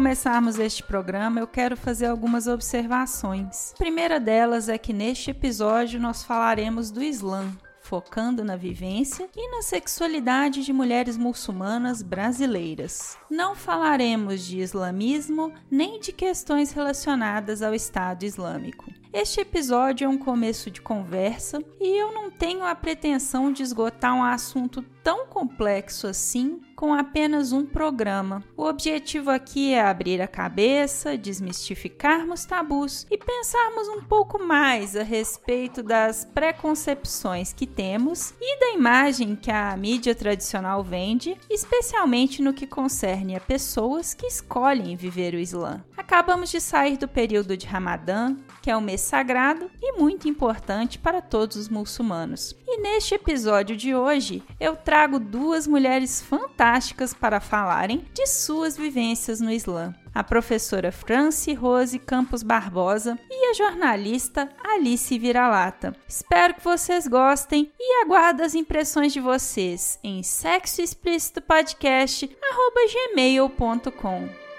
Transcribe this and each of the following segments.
Começarmos este programa, eu quero fazer algumas observações. A primeira delas é que neste episódio nós falaremos do Islã, focando na vivência e na sexualidade de mulheres muçulmanas brasileiras. Não falaremos de islamismo nem de questões relacionadas ao Estado Islâmico. Este episódio é um começo de conversa e eu não tenho a pretensão de esgotar um assunto tão complexo assim com apenas um programa. O objetivo aqui é abrir a cabeça, desmistificarmos tabus e pensarmos um pouco mais a respeito das preconcepções que temos e da imagem que a mídia tradicional vende, especialmente no que concerne a pessoas que escolhem viver o Islã. Acabamos de sair do período de Ramadã, que é um mês sagrado e muito importante para todos os muçulmanos. E neste episódio de hoje, eu trago duas mulheres fantásticas para falarem de suas vivências no Islã. A professora Franci Rose Campos Barbosa e a jornalista Alice Viralata. Espero que vocês gostem e aguardo as impressões de vocês em sexoexplicitopodcast.gmail.com.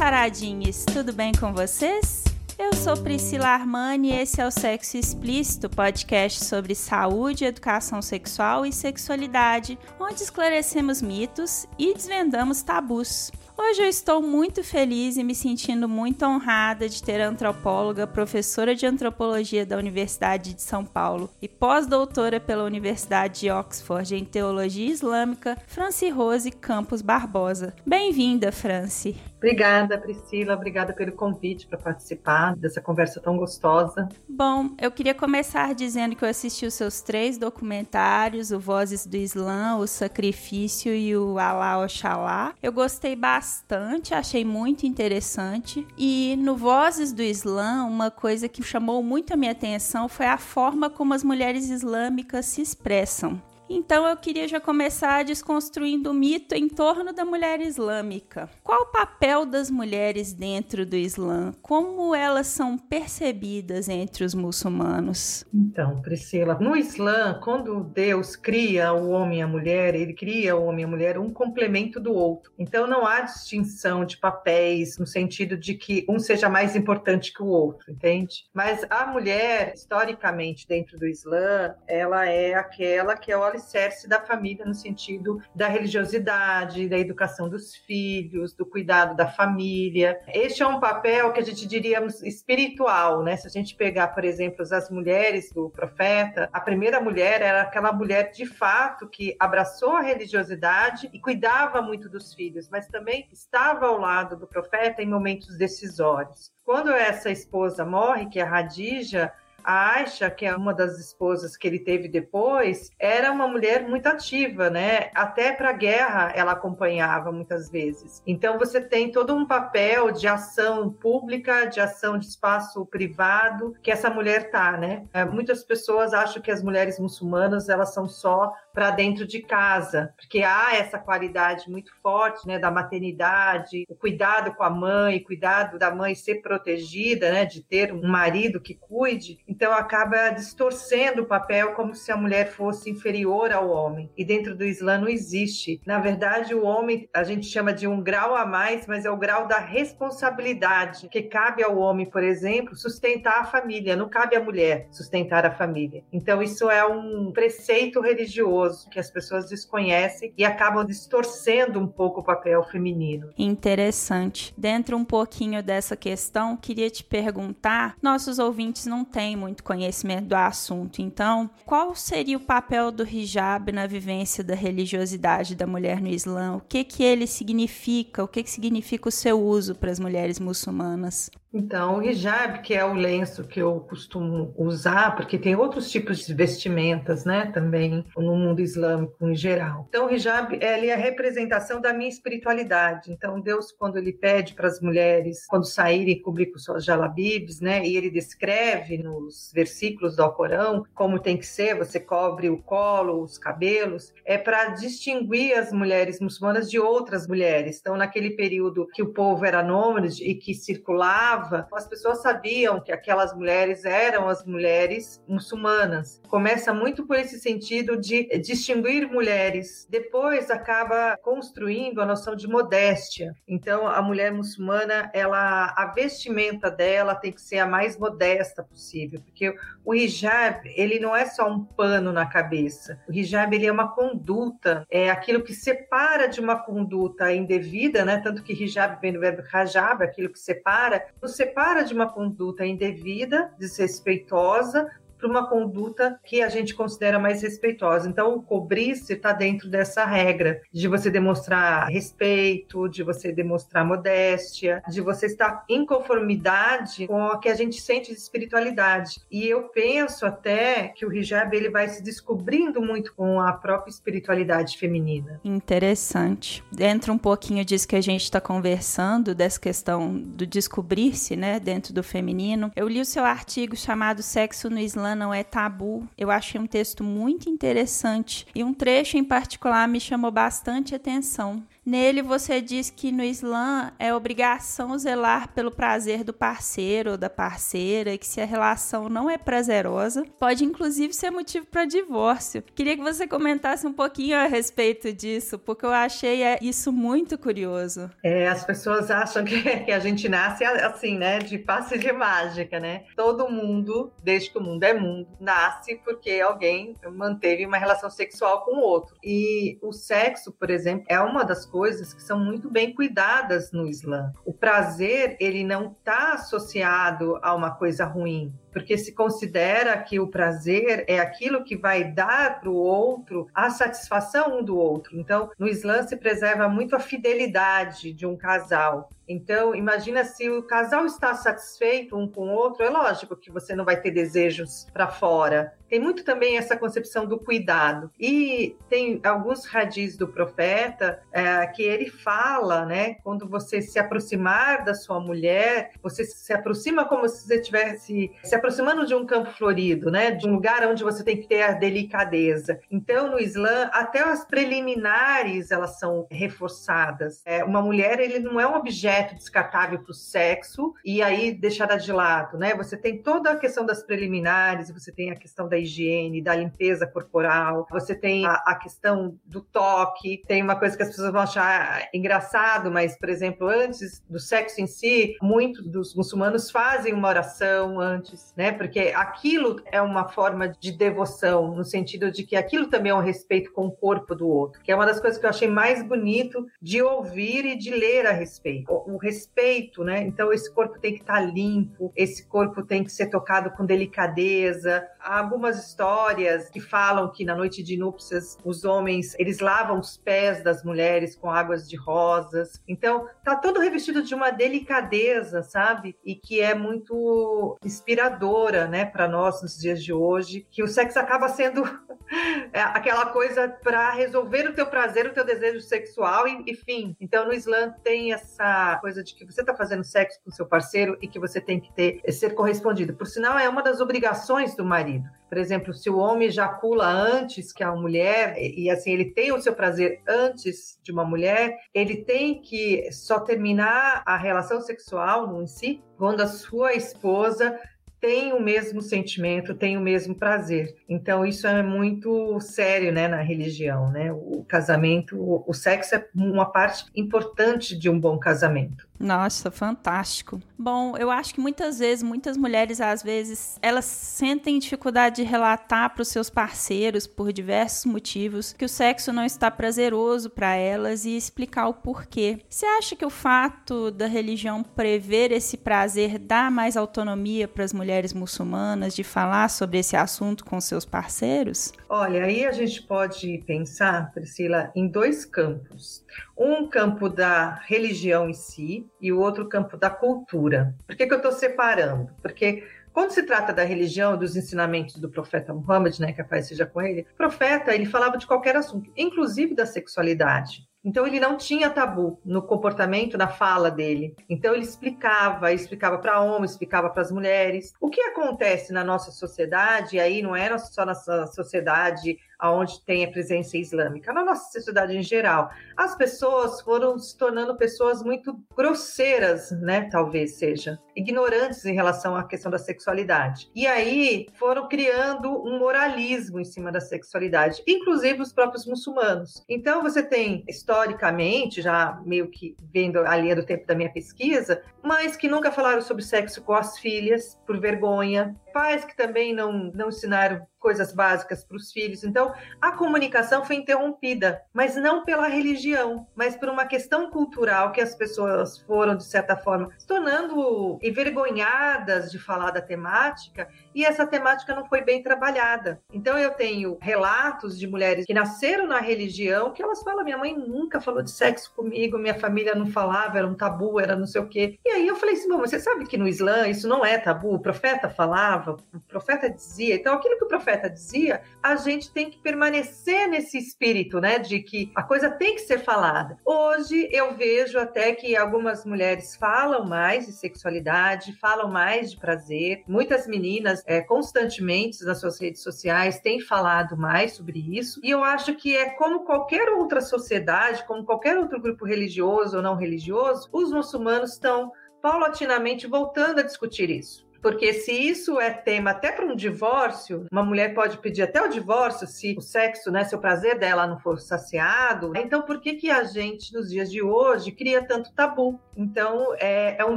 taradinhas, tudo bem com vocês? Eu sou Priscila Armani e esse é o Sexo Explícito, podcast sobre saúde, educação sexual e sexualidade, onde esclarecemos mitos e desvendamos tabus. Hoje eu estou muito feliz e me sentindo muito honrada de ter a antropóloga, professora de antropologia da Universidade de São Paulo e pós-doutora pela Universidade de Oxford em teologia islâmica, Franci Rose Campos Barbosa. Bem-vinda, Franci. Obrigada, Priscila. Obrigada pelo convite para participar dessa conversa tão gostosa. Bom, eu queria começar dizendo que eu assisti os seus três documentários, o Vozes do Islã, o Sacrifício e o Alá Oxalá. Eu gostei bastante, achei muito interessante. E no Vozes do Islã, uma coisa que chamou muito a minha atenção foi a forma como as mulheres islâmicas se expressam. Então eu queria já começar desconstruindo o mito em torno da mulher islâmica. Qual o papel das mulheres dentro do Islã? Como elas são percebidas entre os muçulmanos? Então, Priscila, no Islã, quando Deus cria o homem e a mulher, ele cria o homem e a mulher um complemento do outro. Então não há distinção de papéis no sentido de que um seja mais importante que o outro, entende? Mas a mulher, historicamente, dentro do Islã, ela é aquela que é o alicerce da família no sentido da religiosidade, da educação dos filhos, do cuidado da família. Este é um papel que a gente diríamos espiritual, né? Se a gente pegar, por exemplo, as mulheres do profeta, a primeira mulher era aquela mulher de fato que abraçou a religiosidade e cuidava muito dos filhos, mas também estava ao lado do profeta em momentos decisórios. Quando essa esposa morre, que é Radija, a Aisha, que é uma das esposas que ele teve depois, era uma mulher muito ativa, né? Até para a guerra ela acompanhava muitas vezes. Então você tem todo um papel de ação pública, de ação de espaço privado que essa mulher tá, né? É, muitas pessoas acham que as mulheres muçulmanas elas são só para dentro de casa, porque há essa qualidade muito forte, né, da maternidade, o cuidado com a mãe, cuidado da mãe ser protegida, né, de ter um marido que cuide então acaba distorcendo o papel como se a mulher fosse inferior ao homem. E dentro do Islã não existe. Na verdade, o homem a gente chama de um grau a mais, mas é o grau da responsabilidade que cabe ao homem, por exemplo, sustentar a família. Não cabe à mulher sustentar a família. Então isso é um preceito religioso que as pessoas desconhecem e acabam distorcendo um pouco o papel feminino. Interessante. Dentro um pouquinho dessa questão, queria te perguntar: nossos ouvintes não têm muito conhecimento do assunto. Então, qual seria o papel do hijab na vivência da religiosidade da mulher no Islã? O que que ele significa? O que que significa o seu uso para as mulheres muçulmanas? Então, o hijab, que é o lenço que eu costumo usar, porque tem outros tipos de vestimentas, né, também no mundo islâmico em geral. Então, o hijab, ele é a representação da minha espiritualidade. Então, Deus, quando ele pede para as mulheres, quando saírem, cobrir com suas jalabibs, né, e ele descreve nos versículos do Alcorão como tem que ser, você cobre o colo, os cabelos, é para distinguir as mulheres muçulmanas de outras mulheres. Então, naquele período que o povo era nômade e que circulava as pessoas sabiam que aquelas mulheres eram as mulheres muçulmanas. Começa muito por esse sentido de distinguir mulheres. Depois acaba construindo a noção de modéstia. Então, a mulher muçulmana, ela a vestimenta dela tem que ser a mais modesta possível, porque o hijab, ele não é só um pano na cabeça. O hijab ele é uma conduta, é aquilo que separa de uma conduta indevida, né? Tanto que hijab vem do verbo hajab, aquilo que separa, nos separa de uma conduta indevida, desrespeitosa, para uma conduta que a gente considera mais respeitosa. Então, cobrir-se está dentro dessa regra de você demonstrar respeito, de você demonstrar modéstia, de você estar em conformidade com o que a gente sente de espiritualidade. E eu penso até que o hijab ele vai se descobrindo muito com a própria espiritualidade feminina. Interessante. Entra um pouquinho disso que a gente está conversando, dessa questão do descobrir-se, né, dentro do feminino. Eu li o seu artigo chamado Sexo no Islã não é tabu. Eu achei um texto muito interessante e um trecho em particular me chamou bastante atenção. Nele você diz que no Islã é obrigação zelar pelo prazer do parceiro ou da parceira e que se a relação não é prazerosa, pode inclusive ser motivo para divórcio. Queria que você comentasse um pouquinho a respeito disso, porque eu achei é, isso muito curioso. É, as pessoas acham que, a gente nasce assim, né, de passe de mágica, né? Todo mundo, desde que o mundo é mundo, nasce porque alguém manteve uma relação sexual com o outro. E o sexo, por exemplo, é uma das coisas que são muito bem cuidadas no Islã. O prazer, ele não está associado a uma coisa ruim porque se considera que o prazer é aquilo que vai dar para o outro a satisfação um do outro. Então, no Islã se preserva muito a fidelidade de um casal. Então, imagina se o casal está satisfeito um com o outro, é lógico que você não vai ter desejos para fora. Tem muito também essa concepção do cuidado. E tem alguns radis do profeta é, que ele fala, né? Quando você se aproximar da sua mulher, você se aproxima como se você estivesse se aproximando de um campo florido, né? De um lugar onde você tem que ter a delicadeza. Então, no Islã, até as preliminares elas são reforçadas. É, uma mulher, ele não é um objeto descartável para o sexo e aí deixada de lado, né? Você tem toda a questão das preliminares, você tem a questão da higiene, da limpeza corporal, você tem a, a questão do toque, tem uma coisa que as pessoas vão achar engraçado, mas, por exemplo, antes do sexo em si, muitos dos muçulmanos fazem uma oração antes, né? Porque aquilo é uma forma de devoção, no sentido de que aquilo também é um respeito com o corpo do outro, que é uma das coisas que eu achei mais bonito de ouvir e de ler a respeito o respeito, né? Então esse corpo tem que estar tá limpo, esse corpo tem que ser tocado com delicadeza. Há algumas histórias que falam que na noite de núpcias os homens eles lavam os pés das mulheres com águas de rosas. Então tá todo revestido de uma delicadeza, sabe? E que é muito inspiradora, né, para nós nos dias de hoje, que o sexo acaba sendo é aquela coisa para resolver o teu prazer, o teu desejo sexual, enfim. Então no Islã tem essa coisa de que você está fazendo sexo com seu parceiro e que você tem que ter ser correspondido. Por sinal, é uma das obrigações do marido. Por exemplo, se o homem ejacula antes que a mulher, e assim, ele tem o seu prazer antes de uma mulher, ele tem que só terminar a relação sexual em si quando a sua esposa tem o mesmo sentimento, tem o mesmo prazer. Então isso é muito sério, né, na religião, né? O casamento, o sexo é uma parte importante de um bom casamento. Nossa, fantástico. Bom, eu acho que muitas vezes, muitas mulheres, às vezes, elas sentem dificuldade de relatar para os seus parceiros, por diversos motivos, que o sexo não está prazeroso para elas e explicar o porquê. Você acha que o fato da religião prever esse prazer dá mais autonomia para as mulheres? Mulheres muçulmanas de falar sobre esse assunto com seus parceiros? Olha, aí a gente pode pensar, Priscila, em dois campos. Um campo da religião em si e o outro campo da cultura. Por que, que eu estou separando? Porque quando se trata da religião, dos ensinamentos do profeta Muhammad, né, que a paz seja com ele, o profeta ele falava de qualquer assunto, inclusive da sexualidade. Então ele não tinha tabu no comportamento, na fala dele. Então ele explicava, explicava para homens, explicava para as mulheres. O que acontece na nossa sociedade, aí não é só na sociedade aonde tem a presença islâmica, na nossa sociedade em geral, as pessoas foram se tornando pessoas muito grosseiras, né? Talvez seja ignorantes em relação à questão da sexualidade. E aí foram criando um moralismo em cima da sexualidade, inclusive os próprios muçulmanos. Então você tem historicamente, já meio que vendo a linha do tempo da minha pesquisa, mães que nunca falaram sobre sexo com as filhas por vergonha, pais que também não, não ensinaram coisas básicas para os filhos. Então, a comunicação foi interrompida, mas não pela religião, mas por uma questão cultural que as pessoas foram, de certa forma, se tornando envergonhadas de falar da temática e essa temática não foi bem trabalhada. Então, eu tenho relatos de mulheres que nasceram na religião que elas falam: minha mãe nunca falou de sexo comigo, minha família não falava, era um tabu, era não sei o quê. E aí eu falei assim: bom, você sabe que no Islã isso não é tabu, o profeta falava, o profeta dizia. Então, aquilo que o profeta profeta dizia, a gente tem que permanecer nesse espírito, né, de que a coisa tem que ser falada. Hoje eu vejo até que algumas mulheres falam mais de sexualidade, falam mais de prazer. Muitas meninas é, constantemente nas suas redes sociais têm falado mais sobre isso. E eu acho que é como qualquer outra sociedade, como qualquer outro grupo religioso ou não religioso, os muçulmanos estão paulatinamente voltando a discutir isso. Porque se isso é tema até para um divórcio, uma mulher pode pedir até o divórcio se o sexo, né, se o prazer dela não for saciado. Então, por que que a gente nos dias de hoje cria tanto tabu? Então, é, é um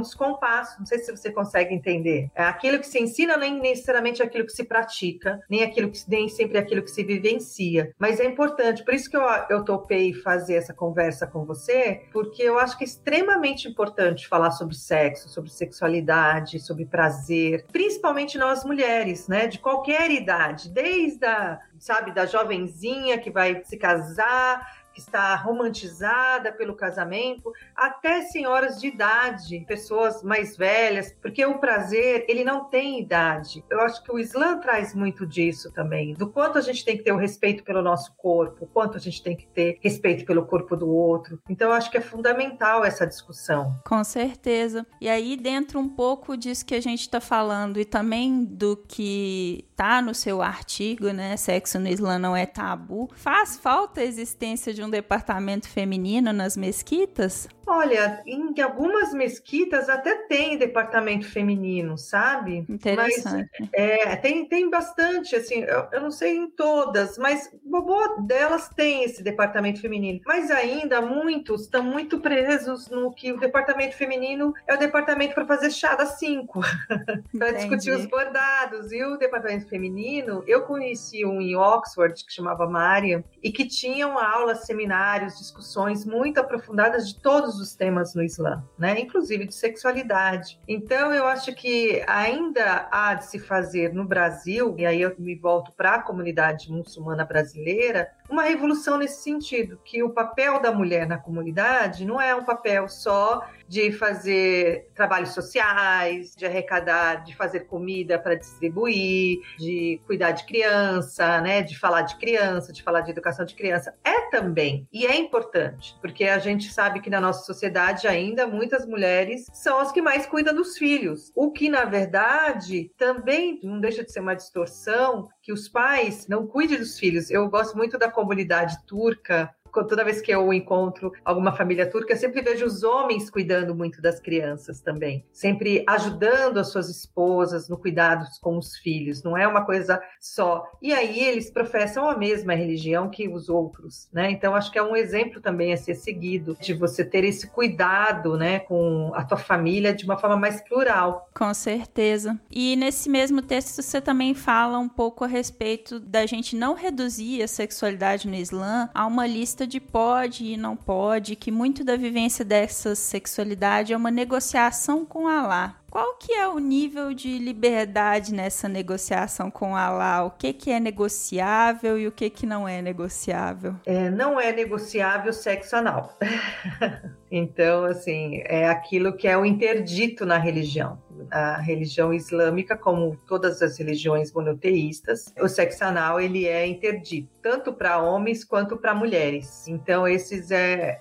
descompasso. Não sei se você consegue entender. É aquilo que se ensina nem necessariamente aquilo que se pratica, nem aquilo que nem sempre aquilo que se vivencia. Mas é importante. Por isso que eu, eu topei fazer essa conversa com você, porque eu acho que é extremamente importante falar sobre sexo, sobre sexualidade, sobre prazer prazer, principalmente nós mulheres, né, de qualquer idade, desde a, sabe, da jovenzinha que vai se casar, que está romantizada pelo casamento, até senhoras de idade, pessoas mais velhas, porque o prazer, ele não tem idade. Eu acho que o Islã traz muito disso também, do quanto a gente tem que ter o respeito pelo nosso corpo, quanto a gente tem que ter respeito pelo corpo do outro. Então eu acho que é fundamental essa discussão. Com certeza. E aí dentro um pouco disso que a gente está falando e também do que tá no seu artigo, né, sexo no Islã não é tabu, faz falta a existência de um departamento feminino nas mesquitas? Olha, em algumas mesquitas até tem departamento feminino, sabe? Interessante. Mas, é, tem, tem bastante, assim, eu, eu, não sei em todas, mas boa delas tem esse departamento feminino. Mas ainda muitos estão muito presos no que o departamento feminino é o departamento para fazer chá das cinco, para discutir os bordados. E o departamento feminino, eu conheci um em Oxford que chamava Mariam e que tinham aulas, seminários, discussões muito aprofundadas de todos todos os temas no Islã, né? inclusive de sexualidade. Então, eu acho que ainda há de se fazer no Brasil, e aí eu me volto para a comunidade muçulmana brasileira, uma revolução nesse sentido, que o papel da mulher na comunidade não é um papel só de fazer trabalhos sociais, de arrecadar, de fazer comida para distribuir, de cuidar de criança, né, de falar de criança, de falar de educação de criança. É também, e é importante, porque a gente sabe que na nossa sociedade ainda muitas mulheres são as que mais cuidam dos filhos, o que na verdade também não deixa de ser uma distorção que os pais não cuidem dos filhos. Eu gosto muito da comunidade turca toda vez que eu encontro alguma família turca, eu sempre vejo os homens cuidando muito das crianças também, sempre ajudando as suas esposas no cuidado com os filhos, não é uma coisa só. E aí eles professam a mesma religião que os outros, né? Então acho que é um exemplo também a ser seguido de você ter esse cuidado, né, com a tua família de uma forma mais plural. Com certeza. E nesse mesmo texto você também fala um pouco a respeito da gente não reduzir a sexualidade no Islã a uma lista de pode e não pode, que muito da vivência dessa sexualidade é uma negociação com Allah. Qual que é o nível de liberdade nessa negociação com Allah? O que, que é negociável e o que, que não é negociável? É, não é negociável sexo anal. então, assim, é aquilo que é o interdito na religião. A religião islâmica, como todas as religiões monoteístas, o sexo anal ele é interdito, tanto para homens quanto para mulheres. Então, esses é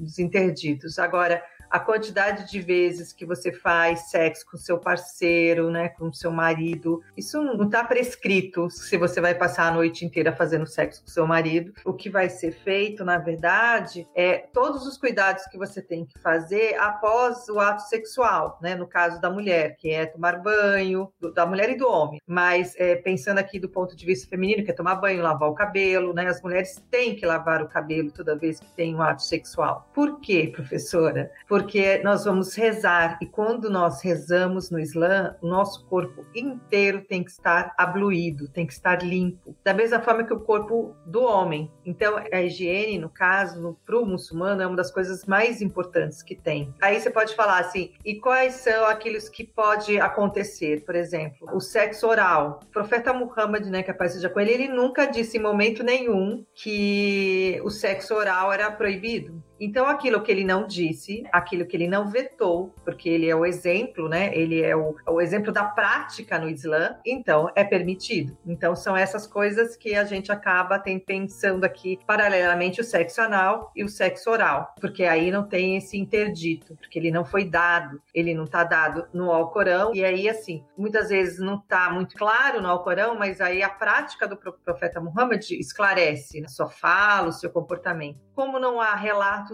os interditos. Agora, a quantidade de vezes que você faz sexo com seu parceiro, né, com seu marido, isso não está prescrito se você vai passar a noite inteira fazendo sexo com seu marido. O que vai ser feito, na verdade, é todos os cuidados que você tem que fazer após o ato sexual, né, no caso da mulher, que é tomar banho, da mulher e do homem. Mas é, pensando aqui do ponto de vista feminino, que é tomar banho, lavar o cabelo, né, as mulheres têm que lavar o cabelo toda vez que tem um ato sexual. Por quê, professora? Por porque nós vamos rezar e quando nós rezamos no Islã, o nosso corpo inteiro tem que estar abluído, tem que estar limpo, da mesma forma que o corpo do homem. Então, a higiene, no caso, para o muçulmano, é uma das coisas mais importantes que tem. Aí você pode falar assim, e quais são aqueles que pode acontecer? Por exemplo, o sexo oral. O profeta Muhammad, né, que a paz seja com ele, ele nunca disse em momento nenhum que o sexo oral era proibido. Então, aquilo que ele não disse, aquilo que ele não vetou, porque ele é o exemplo, né? Ele é o, o exemplo da prática no Islã, então é permitido. Então, são essas coisas que a gente acaba tem, pensando aqui paralelamente o sexo anal e o sexo oral, porque aí não tem esse interdito, porque ele não foi dado, ele não está dado no Alcorão, e aí, assim, muitas vezes não está muito claro no Alcorão, mas aí a prática do profeta Muhammad esclarece a sua fala, o seu comportamento. Como não há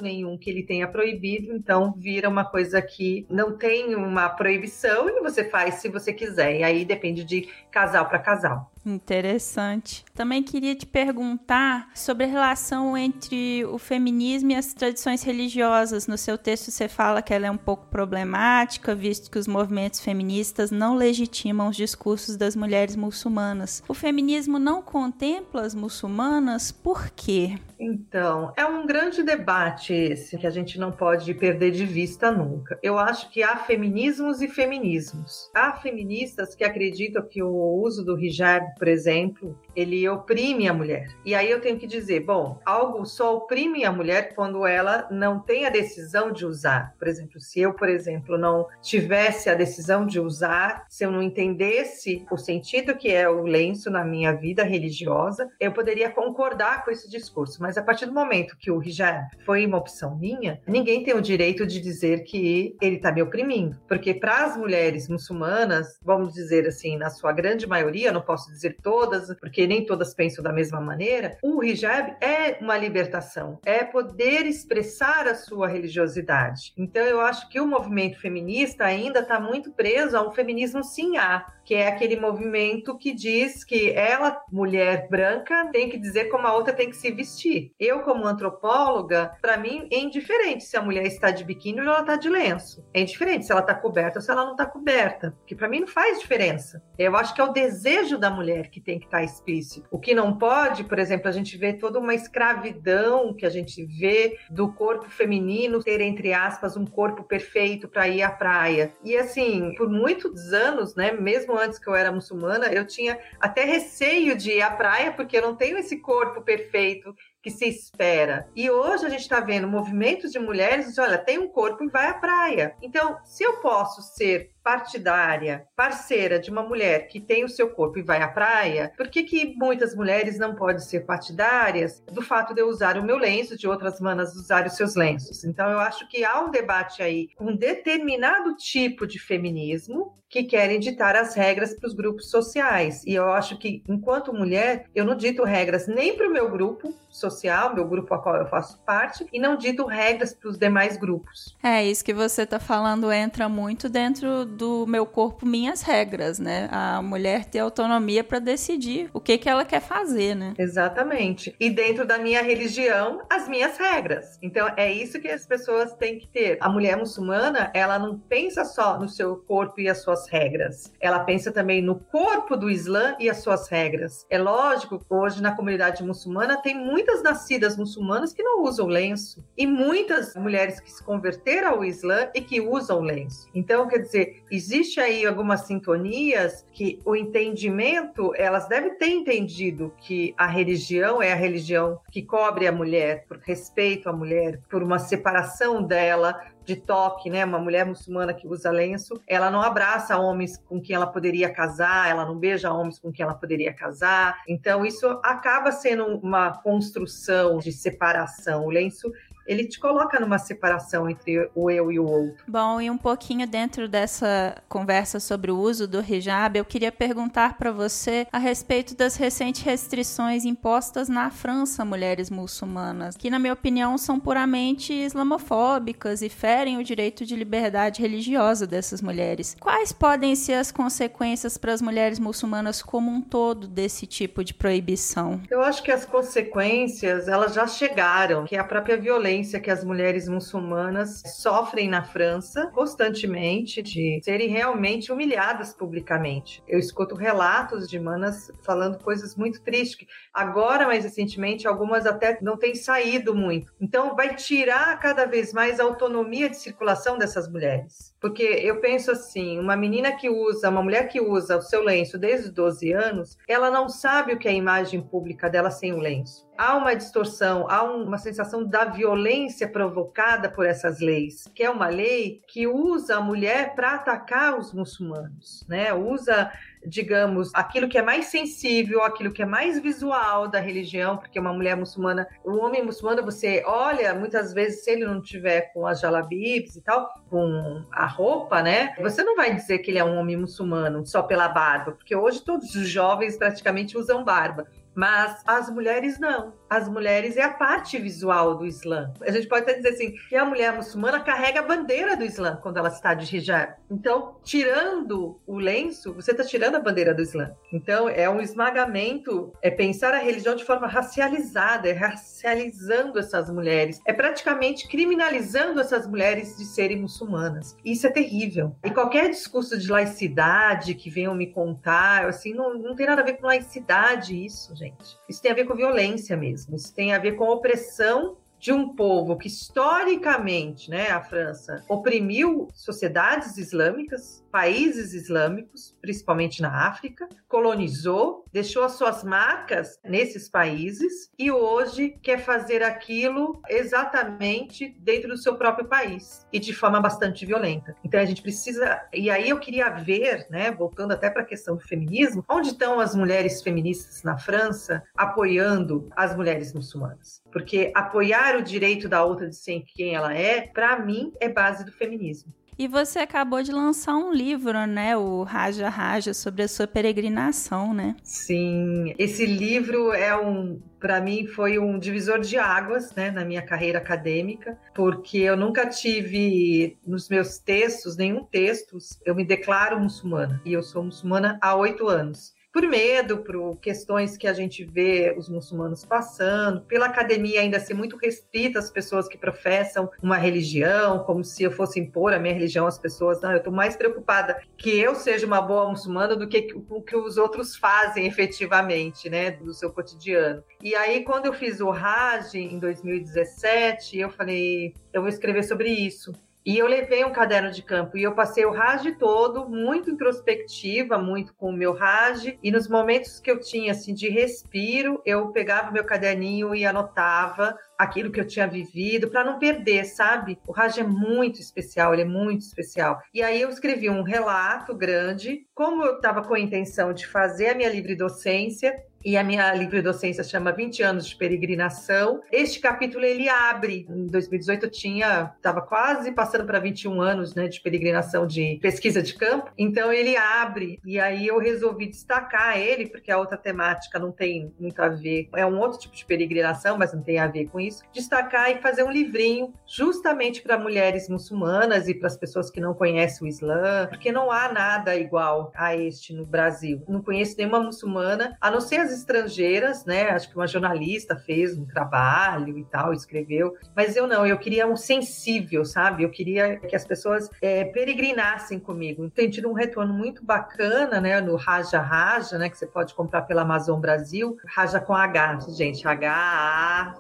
nenhum que ele tenha proibido, então vira uma coisa que não tem uma proibição e você faz se você quiser. E aí depende de casal para casal. Interessante. Também queria te perguntar sobre a relação entre o feminismo e as tradições religiosas. No seu texto você fala que ela é um pouco problemática, visto que os movimentos feministas não legitimam os discursos das mulheres muçulmanas. O feminismo não contempla as muçulmanas por quê? Então, é um grande debate esse que a gente não pode perder de vista nunca. Eu acho que há feminismos e feminismos. Há feministas que acreditam que o uso do hijab, por exemplo, ele oprime a mulher. E aí eu tenho que dizer, bom, algo só oprime a mulher quando ela não tem a decisão de usar. Por exemplo, se eu, por exemplo, não tivesse a decisão de usar, se eu não entendesse o sentido que é o lenço na minha vida religiosa, eu poderia concordar com esse discurso mas a partir do momento que o hijab foi uma opção minha, ninguém tem o direito de dizer que ele está me oprimindo. Porque para as mulheres muçulmanas, vamos dizer assim, na sua grande maioria, não posso dizer todas, porque nem todas pensam da mesma maneira, o hijab é uma libertação, é poder expressar a sua religiosidade. Então eu acho que o movimento feminista ainda está muito preso a um feminismo sim a que é aquele movimento que diz que ela, mulher branca, tem que dizer como a outra tem que se vestir. Eu, como antropóloga, para mim é indiferente se a mulher está de biquíni ou ela está de lenço. É indiferente se ela está coberta ou se ela não está coberta, porque para mim não faz diferença. Eu acho que é o desejo da mulher que tem que estar tá explícito. O que não pode, por exemplo, a gente vê toda uma escravidão que a gente vê do corpo feminino ter entre aspas um corpo perfeito para ir à praia. E assim, por muitos anos, né, mesmo antes que eu era muçulmana, eu tinha até receio de ir à praia, porque eu não tenho esse corpo perfeito que se espera. E hoje a gente está vendo movimentos de mulheres, olha, tem um corpo e vai à praia. Então, se eu posso ser partidária, parceira de uma mulher que tem o seu corpo e vai à praia, por que, que muitas mulheres não podem ser partidárias do fato de eu usar o meu lenço, de outras manas usar os seus lenços? Então, eu acho que há um debate aí com um determinado tipo de feminismo que querem ditar as regras para os grupos sociais. E eu acho que, enquanto mulher, eu não dito regras nem para o meu grupo social, meu grupo a qual eu faço parte, e não dito regras para os demais grupos. É, isso que você está falando entra muito dentro do meu corpo, minhas regras, né? A mulher ter autonomia para decidir o que, que ela quer fazer, né? Exatamente. E dentro da minha religião, as minhas regras. Então, é isso que as pessoas têm que ter. A mulher muçulmana, ela não pensa só no seu corpo e as suas regras. Ela pensa também no corpo do Islã e as suas regras. É lógico, hoje na comunidade muçulmana tem muitas nascidas muçulmanas que não usam lenço e muitas mulheres que se converteram ao Islã e que usam lenço. Então, quer dizer, existe aí algumas sintonias que o entendimento, elas devem ter entendido que a religião é a religião que cobre a mulher por respeito à mulher, por uma separação dela de toque, né? Uma mulher muçulmana que usa lenço, ela não abraça homens com quem ela poderia casar, ela não beija homens com quem ela poderia casar. Então isso acaba sendo uma construção de separação. O lenço ele te coloca numa separação entre o eu e o outro. Bom, e um pouquinho dentro dessa conversa sobre o uso do hijab, eu queria perguntar para você a respeito das recentes restrições impostas na França a mulheres muçulmanas, que na minha opinião são puramente islamofóbicas e ferem o direito de liberdade religiosa dessas mulheres. Quais podem ser as consequências para as mulheres muçulmanas como um todo desse tipo de proibição? Eu acho que as consequências, elas já chegaram, que é a própria violência violência que as mulheres muçulmanas sofrem na França constantemente, de serem realmente humilhadas publicamente. Eu escuto relatos de manas falando coisas muito tristes. Agora, mais recentemente, algumas até não têm saído muito. Então, vai tirar cada vez mais a autonomia de circulação dessas mulheres. Porque eu penso assim, uma menina que usa, uma mulher que usa o seu lenço desde os 12 anos, ela não sabe o que é a imagem pública dela sem o lenço há uma distorção, há uma sensação da violência provocada por essas leis, que é uma lei que usa a mulher para atacar os muçulmanos, né? Usa digamos, aquilo que é mais sensível, aquilo que é mais visual da religião, porque uma mulher muçulmana, o um homem muçulmano, você olha, muitas vezes, se ele não tiver com as jalabibs e tal, com a roupa, né? Você não vai dizer que ele é um homem muçulmano só pela barba, porque hoje todos os jovens praticamente usam barba. Mas as mulheres não. As mulheres é a parte visual do Islã. A gente pode até dizer assim que a mulher muçulmana carrega a bandeira do Islã quando ela está de hijab. Então, tirando o lenço, você está tirando a bandeira do Islã. Então, é um esmagamento, é pensar a religião de forma racializada, é racializando essas mulheres, é praticamente criminalizando essas mulheres de serem muçulmanas. Isso é terrível. E qualquer discurso de laicidade que venham me contar, assim, não, não tem nada a ver com laicidade isso, gente gente. Isso tem a ver com violência mesmo. Isso tem a ver com opressão de um povo que historicamente, né, a França oprimiu sociedades islâmicas, países islâmicos, principalmente na África, colonizou, deixou as suas marcas nesses países e hoje quer fazer aquilo exatamente dentro do seu próprio país e de forma bastante violenta. Então a gente precisa, e aí eu queria ver, né, voltando até para a questão do feminismo, onde estão as mulheres feministas na França apoiando as mulheres muçulmanas? Porque apoiar o direito da outra de ser quem ela é, para mim, é base do feminismo. E você acabou de lançar um livro, né? O Raja Raja, sobre a sua peregrinação, né? Sim, esse livro é um. Para mim, foi um divisor de águas né, na minha carreira acadêmica, porque eu nunca tive nos meus textos, nenhum texto, eu me declaro muçulmana, e eu sou muçulmana há oito anos por medo, por questões que a gente vê os muçulmanos passando, pela academia ainda ser muito restrita às pessoas que professam uma religião, como se eu fosse impor a minha religião às pessoas. Não, eu estou mais preocupada que eu seja uma boa muçulmana do que o que os outros fazem efetivamente, né, do seu cotidiano. E aí, quando eu fiz o Raj em 2017, eu falei, eu vou escrever sobre isso. E eu levei um caderno de campo e eu passei o Raj todo muito introspectiva, muito com o meu Raj. E nos momentos que eu tinha assim de respiro, eu pegava meu caderninho e anotava aquilo que eu tinha vivido para não perder, sabe? O Raj é muito especial, ele é muito especial. E aí eu escrevi um relato grande, como eu estava com a intenção de fazer a minha livre docência, e a minha livre docência chama 20 anos de peregrinação. Este capítulo ele abre. Em 2018 eu tinha, estava quase passando para 21 anos, né, de peregrinação de pesquisa de campo. Então ele abre e aí eu resolvi destacar ele porque a outra temática não tem muito a ver. É um outro tipo de peregrinação, mas não tem a ver com isso. Destacar e fazer um livrinho justamente para mulheres muçulmanas e para as pessoas que não conhecem o Islã, porque não há nada igual a este no Brasil. Não conheço nenhuma muçulmana, a não ser as estrangeiras, né? Acho que uma jornalista fez um trabalho e tal, escreveu, mas eu não, eu queria um sensível, sabe? Eu queria que as pessoas é, peregrinassem comigo. Tem tido um retorno muito bacana, né? No Raja Raja, né? Que você pode comprar pela Amazon Brasil, Raja com H, gente, H-A-J-J-A,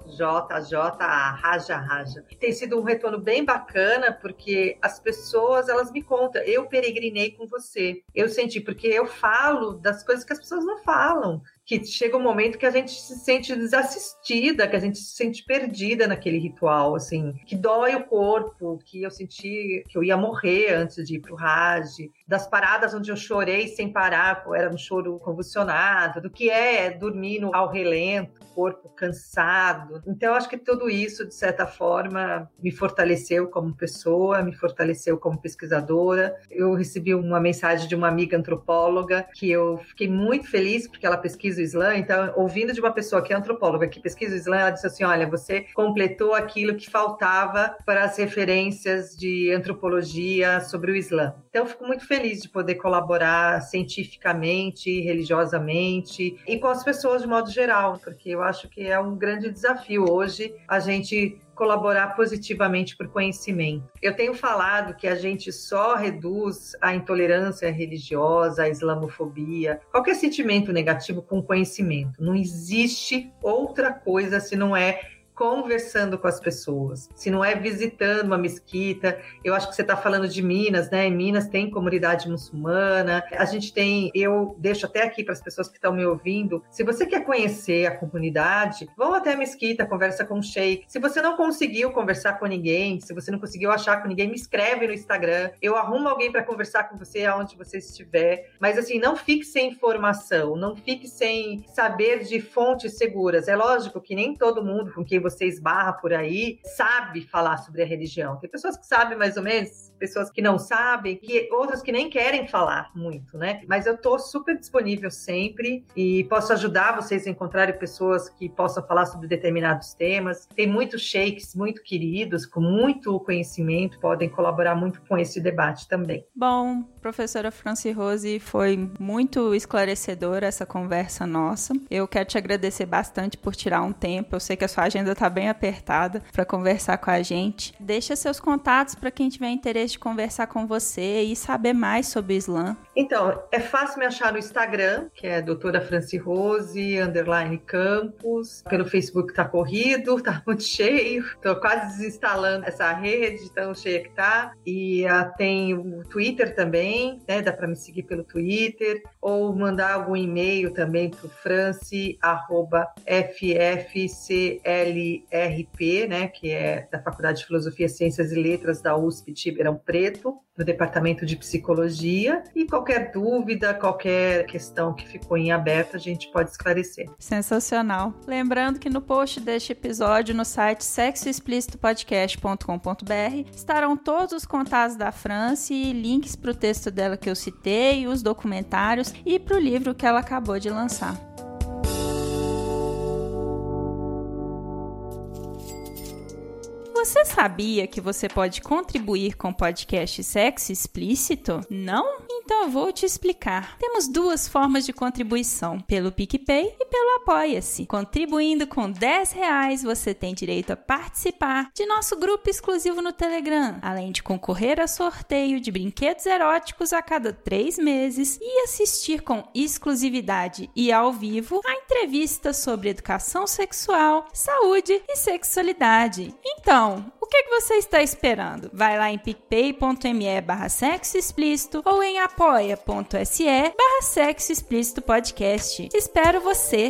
Raja Raja. Tem sido um retorno bem bacana, porque as pessoas, elas me contam, eu peregrinei com você. Eu senti, porque eu falo das coisas que as pessoas não falam que chega um momento que a gente se sente desassistida, que a gente se sente perdida naquele ritual, assim, que dói o corpo, que eu senti que eu ia morrer antes de ir pro Raj, das paradas onde eu chorei sem parar, era um choro convulsionado, do que é dormir no, ao relento, corpo cansado. Então, acho que tudo isso, de certa forma, me fortaleceu como pessoa, me fortaleceu como pesquisadora. Eu recebi uma mensagem de uma amiga antropóloga que eu fiquei muito feliz porque ela pesquisa o Islã, então, ouvindo de uma pessoa que é antropóloga, que pesquisa o Islã, ela disse assim: olha, você completou aquilo que faltava para as referências de antropologia sobre o Islã. Então, eu fico muito feliz de poder colaborar cientificamente, religiosamente e com as pessoas de modo geral, porque eu acho que é um grande desafio hoje a gente colaborar positivamente por conhecimento. Eu tenho falado que a gente só reduz a intolerância religiosa, a islamofobia, qualquer sentimento negativo com conhecimento. Não existe outra coisa se não é conversando com as pessoas, se não é visitando uma mesquita. Eu acho que você está falando de Minas, né? Em Minas tem comunidade muçulmana. A gente tem, eu deixo até aqui para as pessoas que estão me ouvindo. Se você quer conhecer a comunidade, vão até a mesquita, conversa com o sheik. Se você não conseguiu conversar com ninguém, se você não conseguiu achar com ninguém, me escreve no Instagram. Eu arrumo alguém para conversar com você aonde você estiver. Mas assim, não fique sem informação, não fique sem saber de fontes seguras. É lógico que nem todo mundo com quem você você esbarra por aí sabe falar sobre a religião. Tem pessoas que sabem mais ou menos, pessoas que não sabem, que outras que nem querem falar muito, né? Mas eu tô super disponível sempre e posso ajudar vocês a encontrarem pessoas que possam falar sobre determinados temas. Tem muitos sheiks muito queridos, com muito conhecimento, podem colaborar muito com esse debate também. Bom, professora Franci Rose, foi muito esclarecedora essa conversa nossa. Eu quero te agradecer bastante por tirar um tempo. Eu sei que a sua agenda está bem apertada para conversar com a gente. Deixa seus contatos para quem tiver interesse de conversar com você e saber mais sobre o Islã. Então, é fácil me achar no Instagram, que é doutora Franci Rose, underline campus. Pelo Facebook tá corrido, tá muito cheio. Tô quase desinstalando essa rede, tão cheia que tá. E uh, tem o Twitter também, né? Dá para me seguir pelo Twitter. Ou mandar algum e-mail também pro france, arroba ffclrp, né? Que é da Faculdade de Filosofia, Ciências e Letras da USP de Ribeirão Preto, no Departamento de Psicologia. E qualquer dúvida, qualquer questão que ficou em aberto, a gente pode esclarecer. Sensacional. Lembrando que no post deste episódio, no site sexoexplicitopodcast.com.br, estarão todos os contatos da Franci e links para o texto dela que eu citei, os documentários e para o livro que ela acabou de lançar. Você sabia que você pode contribuir com podcast Sexo Explícito? Não? Então eu vou te explicar. Temos duas formas de contribuição, pelo PicPay e pelo Apoia-se. Contribuindo com 10 reais, você tem direito a participar de nosso grupo exclusivo no Telegram, além de concorrer a sorteio de brinquedos eróticos a cada três meses e assistir com exclusividade e ao vivo a entrevistas sobre educação sexual, saúde e sexualidade. Então, então, o que, que você está esperando? Vai lá em picpay.me barra sexo explícito ou em apoia.se barra sexo explícito podcast. Espero você!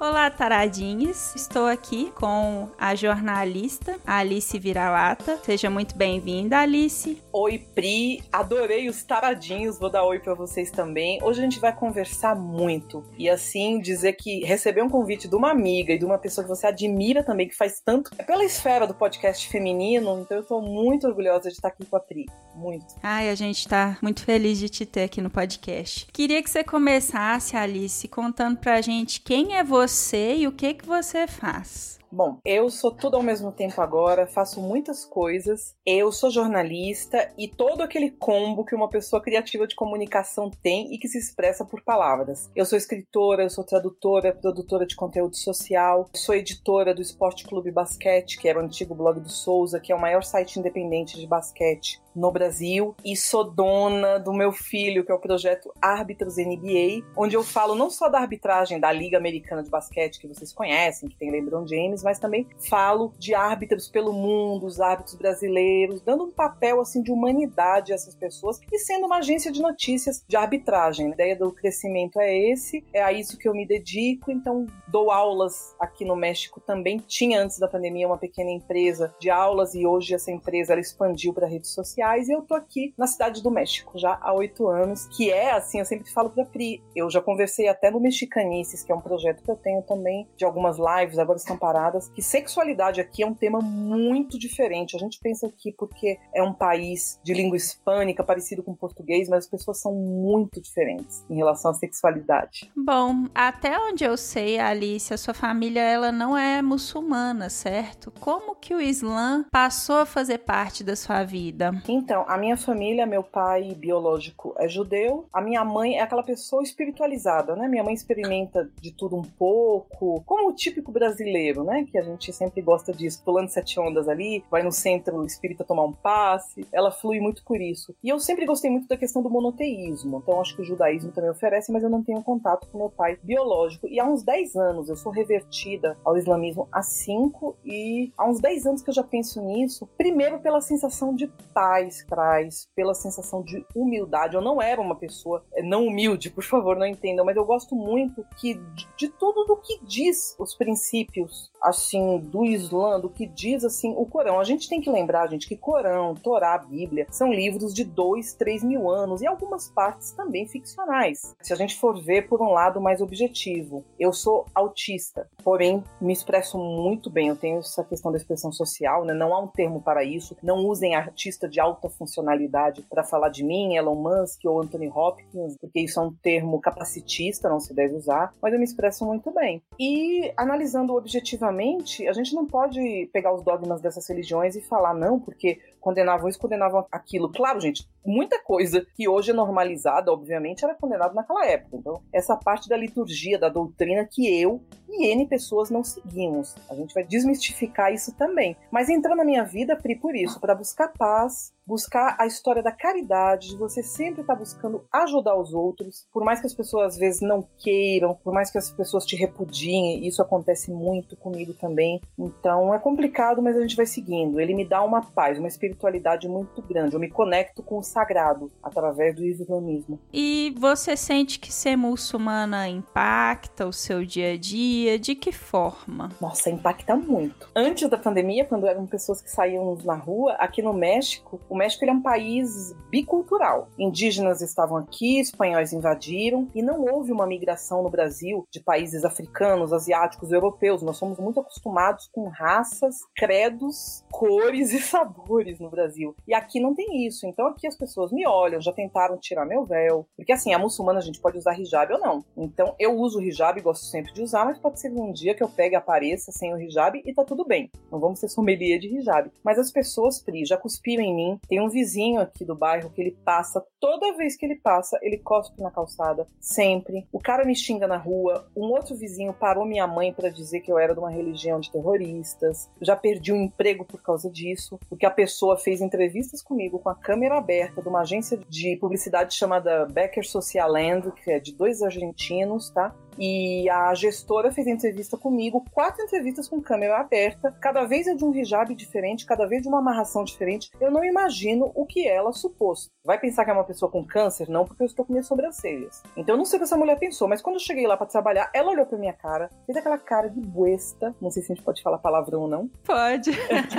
Olá, taradinhos! Estou aqui com a jornalista Alice Vira-Lata. Seja muito bem-vinda, Alice. Oi, Pri. Adorei os taradinhos. Vou dar oi para vocês também. Hoje a gente vai conversar muito e assim dizer que receber um convite de uma amiga e de uma pessoa que você admira também, que faz tanto é pela esfera do podcast feminino. Então eu tô muito orgulhosa de estar aqui com a Pri. Muito. Ai, a gente tá muito feliz de te ter aqui no podcast. Queria que você começasse, Alice, contando pra gente quem é você e o que que você faz? Bom, eu sou tudo ao mesmo tempo agora, faço muitas coisas. Eu sou jornalista e todo aquele combo que uma pessoa criativa de comunicação tem e que se expressa por palavras. Eu sou escritora, eu sou tradutora, produtora de conteúdo social, sou editora do Esporte Clube Basquete, que era o antigo blog do Souza, que é o maior site independente de basquete no Brasil e sou dona do meu filho, que é o projeto Árbitros NBA, onde eu falo não só da arbitragem da Liga Americana de Basquete, que vocês conhecem, que tem LeBron James, mas também falo de árbitros pelo mundo, os árbitros brasileiros, dando um papel assim de humanidade a essas pessoas e sendo uma agência de notícias de arbitragem. A ideia do crescimento é esse, é a isso que eu me dedico, então dou aulas aqui no México também. Tinha antes da pandemia uma pequena empresa de aulas e hoje essa empresa ela expandiu para redes sociais e eu tô aqui na cidade do México já há oito anos, que é assim, eu sempre falo pra Pri, eu já conversei até no Mexicanices, que é um projeto que eu tenho também de algumas lives, agora estão paradas, que sexualidade aqui é um tema muito diferente. A gente pensa aqui porque é um país de língua hispânica, parecido com português, mas as pessoas são muito diferentes em relação à sexualidade. Bom, até onde eu sei, Alice, a sua família ela não é muçulmana, certo? Como que o Islã passou a fazer parte da sua vida? Então, a minha família, meu pai biológico é judeu, a minha mãe é aquela pessoa espiritualizada, né? Minha mãe experimenta de tudo um pouco, como o típico brasileiro, né? Que a gente sempre gosta disso, pulando sete ondas ali, vai no centro espírita tomar um passe, ela flui muito por isso. E eu sempre gostei muito da questão do monoteísmo, então acho que o judaísmo também oferece, mas eu não tenho contato com meu pai biológico. E há uns 10 anos eu sou revertida ao islamismo há 5 e há uns 10 anos que eu já penso nisso, primeiro pela sensação de paz que traz, pela sensação de humildade. Eu não era uma pessoa eh, não humilde, por favor, não entendam, mas eu gosto muito que de, de tudo do que diz os princípios assim do Islã, do que diz assim o Corão. A gente tem que lembrar, gente, que Corão, Torá, Bíblia são livros de dois, três mil anos e algumas partes também ficcionais. Se a gente for ver por um lado mais objetivo, eu sou autista, porém me expresso muito bem. Eu tenho essa questão da expressão social, né? Não há um termo para isso. Não usem artista de alta funcionalidade para falar de mim, Elon Musk ou Anthony Hopkins, porque isso é um termo capacitista, não se deve usar. Mas eu me expresso muito bem. E analisando objetivamente a gente não pode pegar os dogmas dessas religiões e falar, não, porque condenavam isso, condenavam aquilo. Claro, gente, muita coisa que hoje é normalizada, obviamente, era condenado naquela época. Então, essa parte da liturgia, da doutrina que eu e N pessoas não seguimos. A gente vai desmistificar isso também. Mas entrou na minha vida, Pri, por isso, para buscar paz, buscar a história da caridade, de você sempre estar tá buscando ajudar os outros, por mais que as pessoas às vezes não queiram, por mais que as pessoas te repudiem, isso acontece muito comigo também. Então é complicado, mas a gente vai seguindo. Ele me dá uma paz, uma espiritualidade muito grande. Eu me conecto com o sagrado através do islamismo. E você sente que ser muçulmana impacta o seu dia a dia? De que forma? Nossa, impacta muito. Antes da pandemia, quando eram pessoas que saíam na rua, aqui no México, o México é um país bicultural. Indígenas estavam aqui, espanhóis invadiram e não houve uma migração no Brasil de países africanos, asiáticos, europeus. Nós somos muito acostumados com raças, credos, cores e sabores no Brasil. E aqui não tem isso. Então aqui as pessoas me olham, já tentaram tirar meu véu. Porque assim, a muçulmana a gente pode usar hijab ou não. Então eu uso hijab, gosto sempre de usar, mas pode ser um dia que eu pegue e apareça sem o hijab e tá tudo bem. Não vamos ser sommelier de hijab. Mas as pessoas, Pri, já cuspiram em mim, tem um vizinho aqui do bairro que ele passa, toda vez que ele passa, ele cospe na calçada, sempre. O cara me xinga na rua. Um outro vizinho parou minha mãe para dizer que eu era de uma religião de terroristas. já perdi um emprego por causa disso, porque a pessoa fez entrevistas comigo com a câmera aberta de uma agência de publicidade chamada Becker Socialand, que é de dois argentinos, tá? E a gestora fez entrevista comigo, quatro entrevistas com câmera aberta, cada vez é de um hijab diferente, cada vez de uma amarração diferente. Eu não imagino o que ela supôs. Vai pensar que é uma pessoa com câncer? Não, porque eu estou com minhas sobrancelhas. Então eu não sei o que essa mulher pensou, mas quando eu cheguei lá para trabalhar, ela olhou pra minha cara, fez aquela cara de buesta. Não sei se a gente pode falar palavrão ou não. Pode.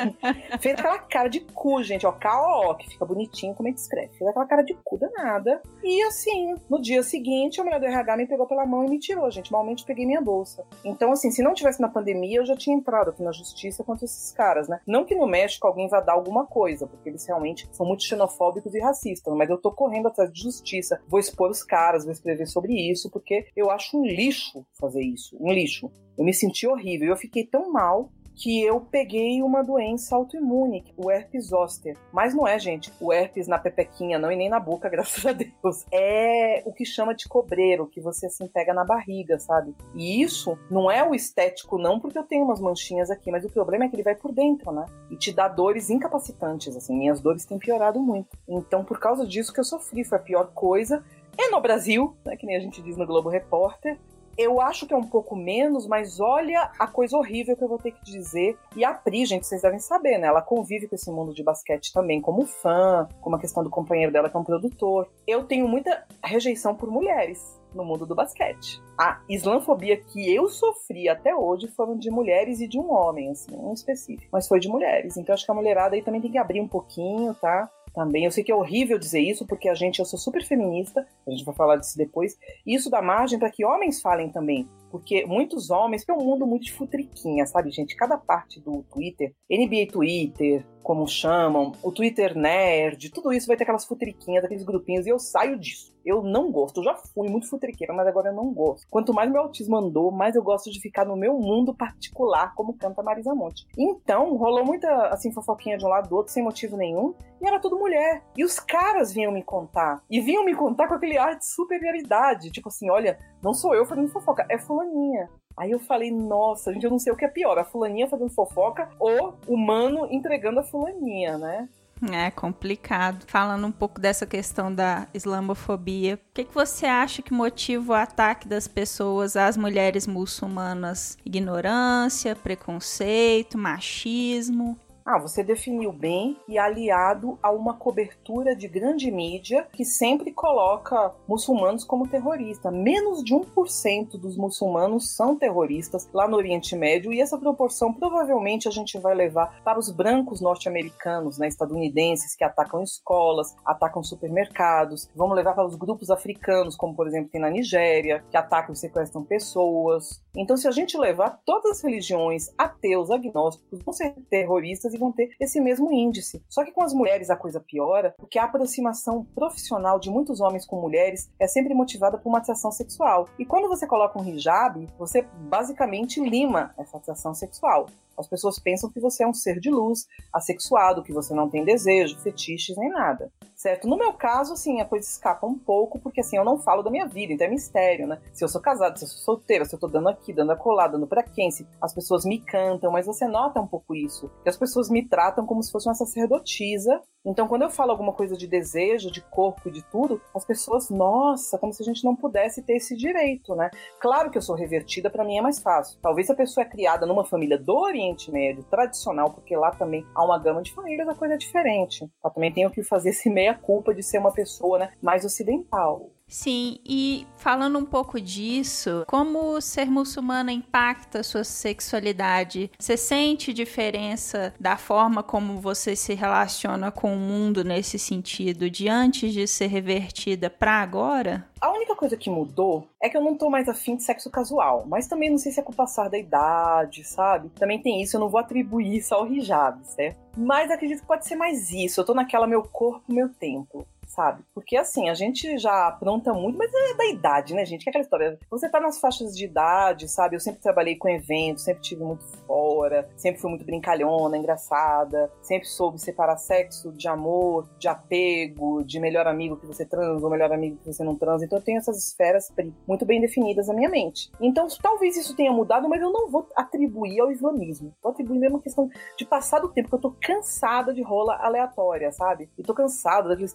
fez aquela cara de cu, gente, ó, K-O-O, que fica bonitinho como é que escreve. Fez aquela cara de cu danada. E assim, no dia seguinte, a mulher do RH me pegou pela mão e me tirou gente. Malmente peguei minha bolsa. Então, assim, se não tivesse na pandemia, eu já tinha entrado aqui na justiça contra esses caras, né? Não que no México alguém vá dar alguma coisa, porque eles realmente são muito xenofóbicos e racistas, mas eu tô correndo atrás de justiça. Vou expor os caras, vou escrever sobre isso, porque eu acho um lixo fazer isso. Um lixo. Eu me senti horrível. Eu fiquei tão mal que eu peguei uma doença autoimune, o herpes zoster. Mas não é, gente, o herpes na pepequinha, não, e nem na boca, graças a Deus. É o que chama de cobreiro, que você assim pega na barriga, sabe? E isso não é o estético, não, porque eu tenho umas manchinhas aqui, mas o problema é que ele vai por dentro, né? E te dá dores incapacitantes, assim. Minhas dores têm piorado muito. Então, por causa disso que eu sofri, foi a pior coisa. É no Brasil, né, que nem a gente diz no Globo Repórter, eu acho que é um pouco menos, mas olha a coisa horrível que eu vou ter que dizer. E a Pri, gente, vocês devem saber, né? Ela convive com esse mundo de basquete também como fã, como a questão do companheiro dela que é um produtor. Eu tenho muita rejeição por mulheres no mundo do basquete. A islamofobia que eu sofri até hoje foram de mulheres e de um homem, assim, um específico. Mas foi de mulheres. Então acho que a mulherada aí também tem que abrir um pouquinho, tá? Também. Eu sei que é horrível dizer isso, porque a gente, eu sou super feminista, a gente vai falar disso depois, e isso dá margem para que homens falem também. Porque muitos homens, que é um mundo muito de futriquinha, sabe, gente? Cada parte do Twitter, NBA Twitter, como chamam, o Twitter Nerd, tudo isso vai ter aquelas futriquinhas, aqueles grupinhos, e eu saio disso. Eu não gosto. Eu já fui muito futriqueira, mas agora eu não gosto. Quanto mais meu autismo andou, mais eu gosto de ficar no meu mundo particular, como canta Marisa Monte. Então, rolou muita, assim, fofoquinha de um lado do outro, sem motivo nenhum, e era tudo mulher. E os caras vinham me contar. E vinham me contar com aquele ar de superioridade. Tipo assim, olha, não sou eu fazendo fofoca, é fulaninha. Aí eu falei, nossa, gente, eu não sei o que é pior, a fulaninha fazendo fofoca ou o mano entregando a fulaninha, né? É complicado. Falando um pouco dessa questão da islamofobia, o que, que você acha que motiva o ataque das pessoas às mulheres muçulmanas? Ignorância, preconceito, machismo? Ah, você definiu bem e aliado a uma cobertura de grande mídia que sempre coloca muçulmanos como terroristas. Menos de 1% dos muçulmanos são terroristas lá no Oriente Médio e essa proporção provavelmente a gente vai levar para os brancos norte-americanos, né, estadunidenses que atacam escolas, atacam supermercados. Vamos levar para os grupos africanos, como por exemplo tem na Nigéria, que atacam e sequestram pessoas. Então, se a gente levar todas as religiões, ateus, agnósticos, vão ser terroristas e vão ter esse mesmo índice. Só que com as mulheres a coisa piora, porque a aproximação profissional de muitos homens com mulheres é sempre motivada por uma atração sexual. E quando você coloca um hijab, você basicamente lima essa atração sexual. As pessoas pensam que você é um ser de luz, assexuado, que você não tem desejo, fetiches nem nada. Certo? No meu caso, assim, a coisa escapa um pouco, porque assim, eu não falo da minha vida, então é mistério, né? Se eu sou casada, se eu sou solteira, se eu tô dando aqui, dando acolá, dando pra quem, se as pessoas me cantam, mas você nota um pouco isso. Que as pessoas me tratam como se fosse uma sacerdotisa então, quando eu falo alguma coisa de desejo, de corpo e de tudo, as pessoas, nossa, como se a gente não pudesse ter esse direito, né? Claro que eu sou revertida, para mim é mais fácil. Talvez a pessoa é criada numa família do Oriente Médio, tradicional, porque lá também há uma gama de famílias, a coisa é diferente. Eu também tenho que fazer esse meia-culpa de ser uma pessoa né, mais ocidental. Sim, e falando um pouco disso, como ser muçulmana impacta a sua sexualidade? Você sente diferença da forma como você se relaciona com o mundo nesse sentido, de antes de ser revertida para agora? A única coisa que mudou é que eu não tô mais afim de sexo casual, mas também não sei se é com o passar da idade, sabe? Também tem isso, eu não vou atribuir isso ao hijab, certo? Mas acredito que pode ser mais isso, eu tô naquela meu corpo, meu tempo sabe? Porque assim, a gente já apronta muito, mas é da idade, né, gente? Que é aquela história. Você tá nas faixas de idade, sabe? Eu sempre trabalhei com eventos, sempre tive muito fora, sempre fui muito brincalhona, engraçada, sempre soube separar sexo de amor, de apego, de melhor amigo que você transa ou melhor amigo que você não transa. Então eu tenho essas esferas muito bem definidas na minha mente. Então talvez isso tenha mudado, mas eu não vou atribuir ao islamismo. Vou atribuir mesmo a questão de passar do tempo, que eu tô cansada de rola aleatória, sabe? E tô cansada daqueles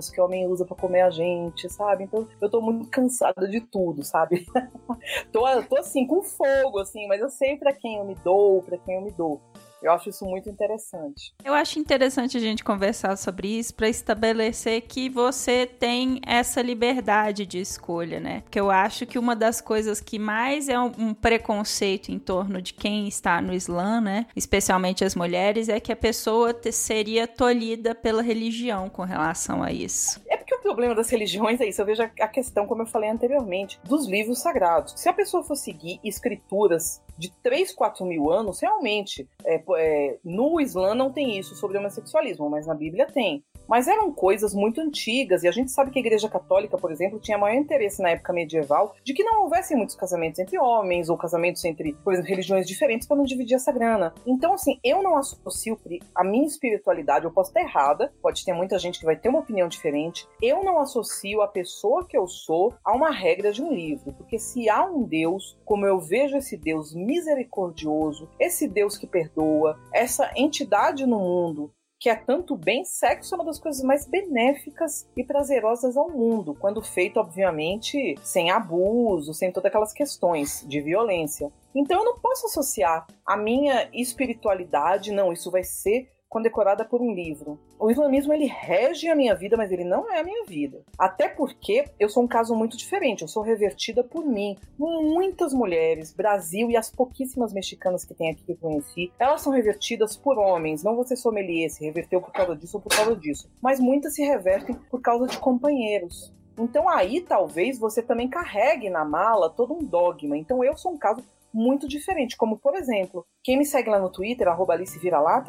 que o homem usa para comer a gente, sabe? Então eu tô muito cansada de tudo, sabe? tô, tô assim, com fogo, assim, mas eu sei para quem eu me dou, para quem eu me dou. Eu acho isso muito interessante. Eu acho interessante a gente conversar sobre isso para estabelecer que você tem essa liberdade de escolha, né? Porque eu acho que uma das coisas que mais é um, preconceito em torno de quem está no Islã, né? Especialmente as mulheres, é que a pessoa seria tolhida pela religião com relação a isso. Problema das religiões é isso. Eu vejo a questão, como eu falei anteriormente, dos livros sagrados. Se a pessoa for seguir escrituras de 3, 4 mil anos, realmente, é, é, no Islã não tem isso sobre homossexualismo, mas na Bíblia tem. Mas eram coisas muito antigas, e a gente sabe que a Igreja Católica, por exemplo, tinha maior interesse na época medieval de que não houvessem muitos casamentos entre homens, ou casamentos entre, por exemplo, religiões diferentes para não dividir essa grana. Então, assim, eu não associo a minha espiritualidade, eu posso estar errada, pode ter muita gente que vai ter uma opinião diferente, eu não associo a pessoa que eu sou a uma regra de um livro, porque se há um Deus, como eu vejo esse Deus misericordioso, esse Deus que perdoa, essa entidade no mundo que é tanto bem, sexo é uma das coisas mais benéficas e prazerosas ao mundo, quando feito, obviamente, sem abuso, sem todas aquelas questões de violência. Então eu não posso associar a minha espiritualidade, não, isso vai ser condecorada por um livro. O islamismo ele rege a minha vida, mas ele não é a minha vida. Até porque eu sou um caso muito diferente. Eu sou revertida por mim. Muitas mulheres, Brasil e as pouquíssimas mexicanas que tem aqui que eu conheci, elas são revertidas por homens. Não você sommelier se reverteu por causa disso ou por causa disso. Mas muitas se revertem por causa de companheiros. Então aí talvez você também carregue na mala todo um dogma. Então eu sou um caso muito diferente. Como, por exemplo, quem me segue lá no Twitter, arroba Alice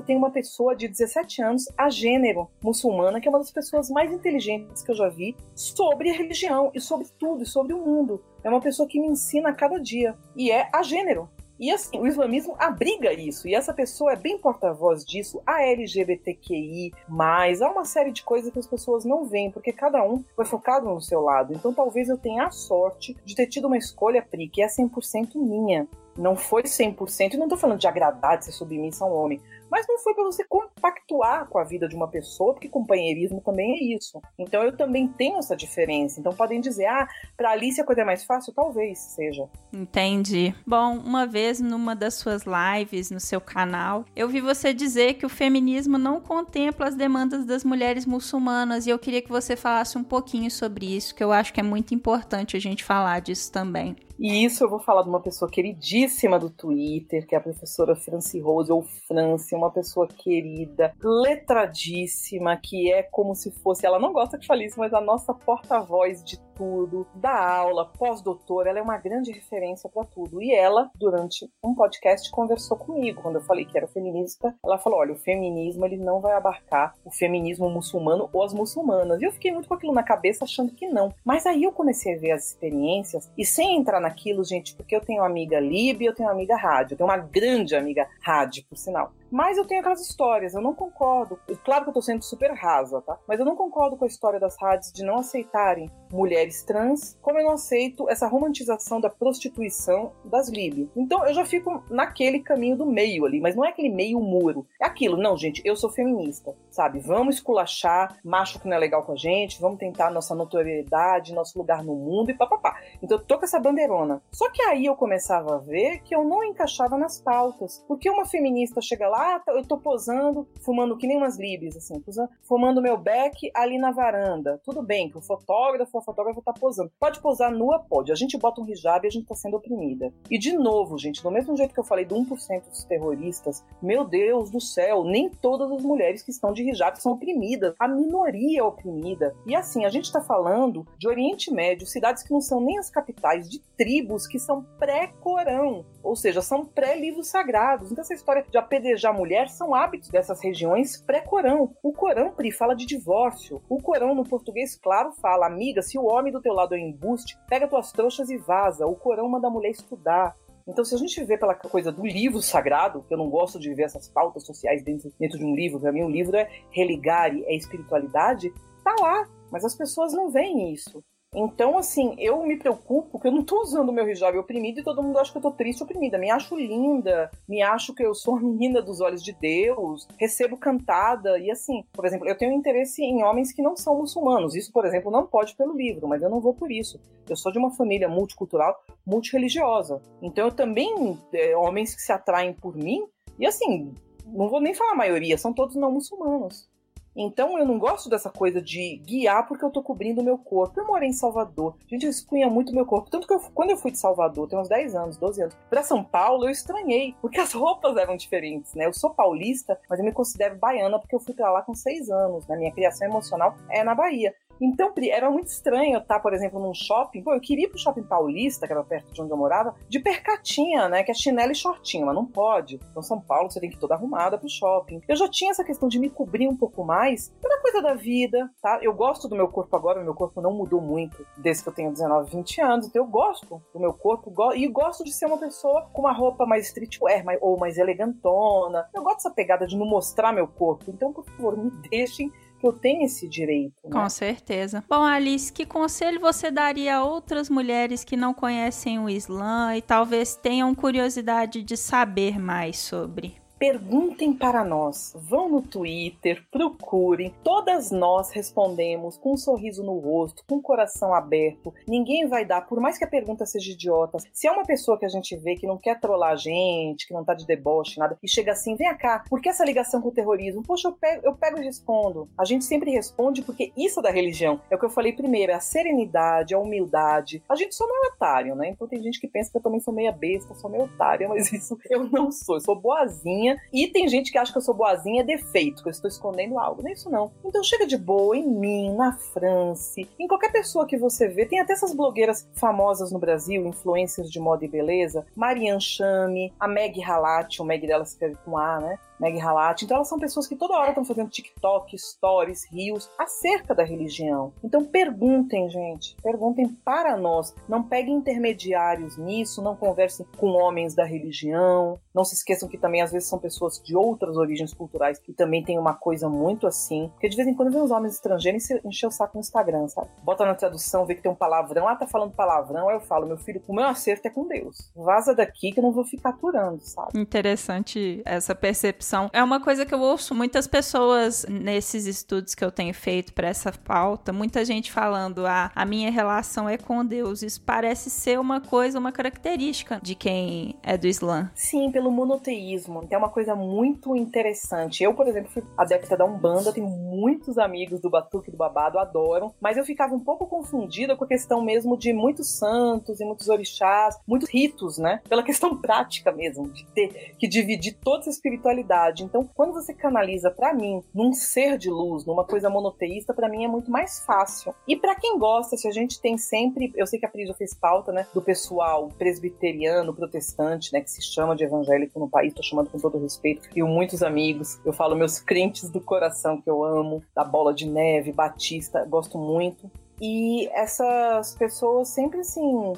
tem uma pessoa de 17 anos, a gênero, muçulmana, que é uma das pessoas mais inteligentes que eu já vi sobre a religião e sobre tudo, e sobre o mundo. É uma pessoa que me ensina a cada dia. E é a gênero. E assim, o islamismo abriga isso, e essa pessoa é bem porta-voz disso, a LGBTQI, há uma série de coisas que as pessoas não veem, porque cada um foi focado no seu lado. Então talvez eu tenha a sorte de ter tido uma escolha, Pri, que é 100% minha. Não foi 100%, e não tô falando de agradar, de ser submissa a um homem, mas não foi para você compactuar com a vida de uma pessoa, porque companheirismo também é isso. Então eu também tenho essa diferença. Então podem dizer, ah, para Alice a coisa é mais fácil? Talvez seja. Entendi. Bom, uma vez numa das suas lives no seu canal, eu vi você dizer que o feminismo não contempla as demandas das mulheres muçulmanas e eu queria que você falasse um pouquinho sobre isso, que eu acho que é muito importante a gente falar disso também. E isso eu vou falar de uma pessoa queridíssima do Twitter, que é a professora Franci Rose, ou Franci, uma pessoa querida, letradíssima, que é como se fosse. Ela não gosta que fale isso, mas a nossa porta-voz de tudo, da aula, pós-doutora, ela é uma grande referência para tudo. E ela, durante um podcast, conversou comigo. Quando eu falei que era feminista, ela falou: olha, o feminismo ele não vai abarcar o feminismo muçulmano ou as muçulmanas. E eu fiquei muito com aquilo na cabeça, achando que não. Mas aí eu comecei a ver as experiências, e sem entrar naquilo, gente, porque eu tenho amiga Lib eu tenho amiga Rádio. Eu tenho uma grande amiga Rádio, por sinal. Mas eu tenho aquelas histórias, eu não concordo. Claro que eu tô sendo super rasa, tá? Mas eu não concordo com a história das rádios de não aceitarem mulheres trans, como eu não aceito essa romantização da prostituição das lib. Então eu já fico naquele caminho do meio ali, mas não é aquele meio muro. É aquilo, não, gente, eu sou feminista, sabe? Vamos esculachar macho que não é legal com a gente, vamos tentar nossa notoriedade, nosso lugar no mundo e papapá. Então eu tô com essa bandeirona. Só que aí eu começava a ver que eu não encaixava nas pautas. Porque uma feminista chega lá, ah, eu tô posando, fumando que nem umas libs, assim, posando, fumando meu beck ali na varanda. Tudo bem que o fotógrafo, a fotógrafa tá posando. Pode posar nua? Pode. A gente bota um hijab e a gente tá sendo oprimida. E de novo, gente, do mesmo jeito que eu falei do 1% dos terroristas, meu Deus do céu, nem todas as mulheres que estão de hijab são oprimidas. A minoria é oprimida. E assim, a gente tá falando de Oriente Médio, cidades que não são nem as capitais, de tribos que são pré-Corão, ou seja, são pré-livros sagrados. Então essa história de apedrejar mulher são hábitos dessas regiões pré-Corão. O Corão, Pri, fala de divórcio. O Corão, no português claro, fala: amiga, se o homem do teu lado é embuste, pega tuas trouxas e vaza. O Corão manda a mulher estudar. Então, se a gente vê pela coisa do livro sagrado, que eu não gosto de ver essas pautas sociais dentro, dentro de um livro, para mim, um livro é religare, é espiritualidade, tá lá. Mas as pessoas não veem isso. Então, assim, eu me preocupo porque eu não tô usando o meu hijab oprimido e todo mundo acha que eu tô triste oprimida. Me acho linda, me acho que eu sou a menina dos olhos de Deus, recebo cantada. E assim, por exemplo, eu tenho interesse em homens que não são muçulmanos. Isso, por exemplo, não pode pelo livro, mas eu não vou por isso. Eu sou de uma família multicultural, multireligiosa. Então, eu também, é, homens que se atraem por mim, e assim, não vou nem falar a maioria, são todos não muçulmanos. Então eu não gosto dessa coisa de guiar porque eu tô cobrindo o meu corpo. Eu morei em Salvador. Gente, eu expunha muito meu corpo. Tanto que eu, quando eu fui de Salvador, tem uns 10 anos, 12 anos, pra São Paulo, eu estranhei. Porque as roupas eram diferentes, né? Eu sou paulista, mas eu me considero baiana porque eu fui pra lá com 6 anos. Né? Minha criação emocional é na Bahia. Então era muito estranho estar, por exemplo, num shopping. Pô, eu queria ir pro shopping paulista, que era perto de onde eu morava, de percatinha, né? Que é chinelo e shortinho, mas não pode. Então, São Paulo, você tem que ir toda arrumada pro shopping. Eu já tinha essa questão de me cobrir um pouco mais pela coisa da vida, tá? Eu gosto do meu corpo agora, meu corpo não mudou muito desde que eu tenho 19, 20 anos, então eu gosto do meu corpo e gosto de ser uma pessoa com uma roupa mais streetwear ou mais elegantona. Eu gosto dessa pegada de não mostrar meu corpo. Então, por favor, me deixem eu tenho esse direito. Né? Com certeza. Bom, Alice, que conselho você daria a outras mulheres que não conhecem o Islã e talvez tenham curiosidade de saber mais sobre? Perguntem para nós, vão no Twitter, procurem. Todas nós respondemos com um sorriso no rosto, com o coração aberto. Ninguém vai dar, por mais que a pergunta seja idiota. Se é uma pessoa que a gente vê que não quer trollar a gente, que não tá de deboche, nada, e chega assim, vem cá, por que essa ligação com o terrorismo? Poxa, eu pego, eu pego e respondo. A gente sempre responde porque isso é da religião. É o que eu falei primeiro, é a serenidade, a humildade. A gente só não é otário, né? Então tem gente que pensa que eu também sou meia besta, sou meio otária, mas isso eu não sou. Eu sou boazinha e tem gente que acha que eu sou boazinha é defeito, que eu estou escondendo algo. Não é isso não. Então chega de boa em mim, na França, em qualquer pessoa que você vê. Tem até essas blogueiras famosas no Brasil, influencers de moda e beleza. Marianne Chame, a Meg Halati, o Meg dela escreve com A, né? Meg Halat. Então elas são pessoas que toda hora estão fazendo TikTok, stories, rios acerca da religião. Então perguntem, gente, perguntem para nós. Não peguem intermediários nisso, não conversem com homens da religião. Não se esqueçam que também às vezes são pessoas de outras origens culturais que também tem uma coisa muito assim. Porque de vez em quando vem uns homens estrangeiros e encher o saco no Instagram, sabe? Bota na tradução, vê que tem um palavrão, ah, tá falando palavrão, aí eu falo, meu filho, o meu acerto é com Deus. Vaza daqui que eu não vou ficar aturando, sabe? Interessante essa percepção é uma coisa que eu ouço muitas pessoas nesses estudos que eu tenho feito para essa pauta, muita gente falando: ah, a minha relação é com Deus. Isso parece ser uma coisa, uma característica de quem é do Islã. Sim, pelo monoteísmo. É uma coisa muito interessante. Eu, por exemplo, fui adepta da Umbanda, tenho muitos amigos do Batuque do Babado, adoram, mas eu ficava um pouco confundida com a questão mesmo de muitos santos e muitos orixás, muitos ritos, né? Pela questão prática mesmo, de ter que dividir toda essa espiritualidade verdade. Então, quando você canaliza para mim num ser de luz, numa coisa monoteísta, para mim é muito mais fácil. E para quem gosta, se a gente tem sempre, eu sei que a Pri já fez pauta, né, do pessoal presbiteriano, protestante, né, que se chama de evangélico no país, tô chamando com todo respeito, e muitos amigos, eu falo meus crentes do coração que eu amo, da Bola de Neve, Batista, gosto muito. E essas pessoas sempre assim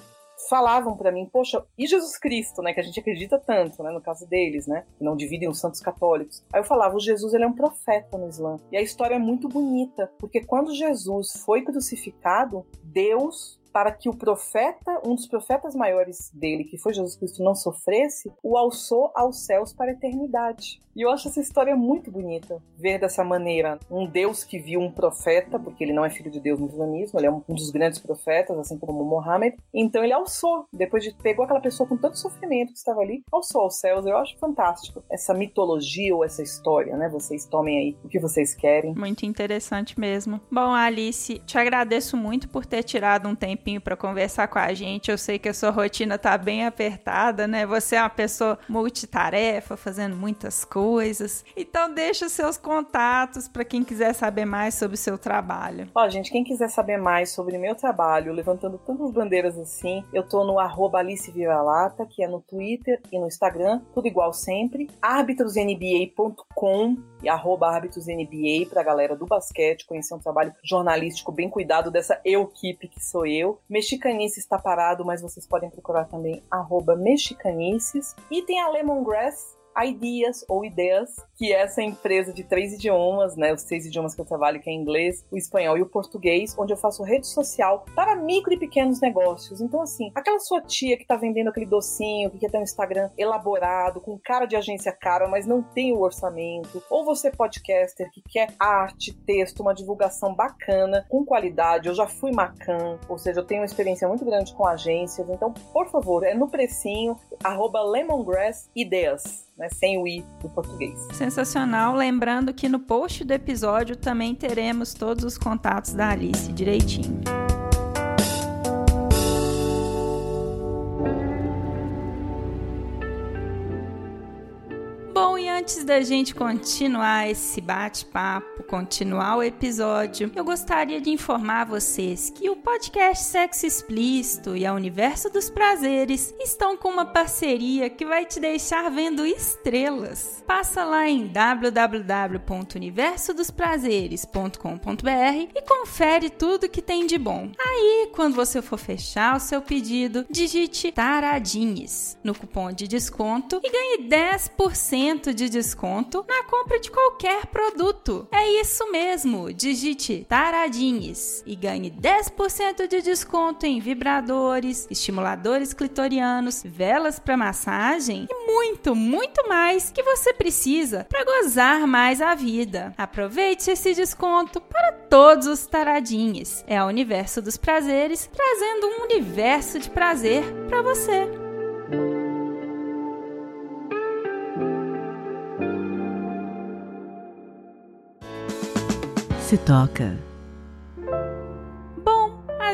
falavam para mim, poxa, e Jesus Cristo, né, que a gente acredita tanto, né, no caso deles, né, que não dividem os santos católicos. Aí eu falava, o Jesus ele é um profeta no Islã. E a história é muito bonita, porque quando Jesus foi crucificado, Deus para que o profeta, um dos profetas maiores dele, que foi Jesus Cristo, não sofresse, o alçou aos céus para a eternidade. E eu acho essa história muito bonita, ver dessa maneira um Deus que viu um profeta, porque ele não é filho de Deus no islamismo, ele é um dos grandes profetas, assim como Mohammed. Então ele alçou, depois de pegou aquela pessoa com tanto sofrimento que estava ali, alçou aos céus. Eu acho fantástico essa mitologia ou essa história, né? Vocês tomem aí o que vocês querem. Muito interessante mesmo. Bom, Alice, te agradeço muito por ter tirado um tempinho para conversar com a gente. Eu sei que a sua rotina tá bem apertada, né? Você é uma pessoa multitarefa, fazendo muitas coisas. Então deixa os seus contatos para quem quiser saber mais sobre o seu trabalho. Ó, gente, quem quiser saber mais sobre meu trabalho, levantando tantas bandeiras assim, eu tô no arroba Alice Vira-Lata, que é no Twitter e no Instagram, tudo igual sempre. arbitrosnba.com e arroba arbitrosnba pra galera do basquete, conhecer um trabalho jornalístico bem cuidado dessa equipe que sou eu. Mexicanice está parado, mas vocês podem procurar também mexicanices. E tem a Lemongrass, Ideas ou Ideias, que é essa empresa de três idiomas, né? Os seis idiomas que eu trabalho, que é inglês, o espanhol e o português, onde eu faço rede social para micro e pequenos negócios. Então, assim, aquela sua tia que tá vendendo aquele docinho, que quer ter um Instagram elaborado, com cara de agência cara, mas não tem o orçamento, ou você podcaster que quer arte, texto, uma divulgação bacana, com qualidade. Eu já fui Macan, ou seja, eu tenho uma experiência muito grande com agências. Então, por favor, é no precinho, arroba Lemongrass Ideias né, sem o i do português. Sensacional. Lembrando que no post do episódio também teremos todos os contatos da Alice direitinho. Antes da gente continuar esse bate-papo, continuar o episódio, eu gostaria de informar vocês que o podcast Sexo Explícito e a Universo dos Prazeres estão com uma parceria que vai te deixar vendo estrelas. Passa lá em www.universodosprazeres.com.br e confere tudo que tem de bom. Aí, quando você for fechar o seu pedido, digite Taradinhas no cupom de desconto e ganhe 10% de desconto na compra de qualquer produto. É isso mesmo, digite Taradinhas e ganhe 10% de desconto em vibradores, estimuladores clitorianos, velas para massagem e muito, muito mais que você precisa para gozar mais a vida. Aproveite esse desconto para todos os taradinhos. É o universo dos prazeres trazendo um universo de prazer para você. Se toca.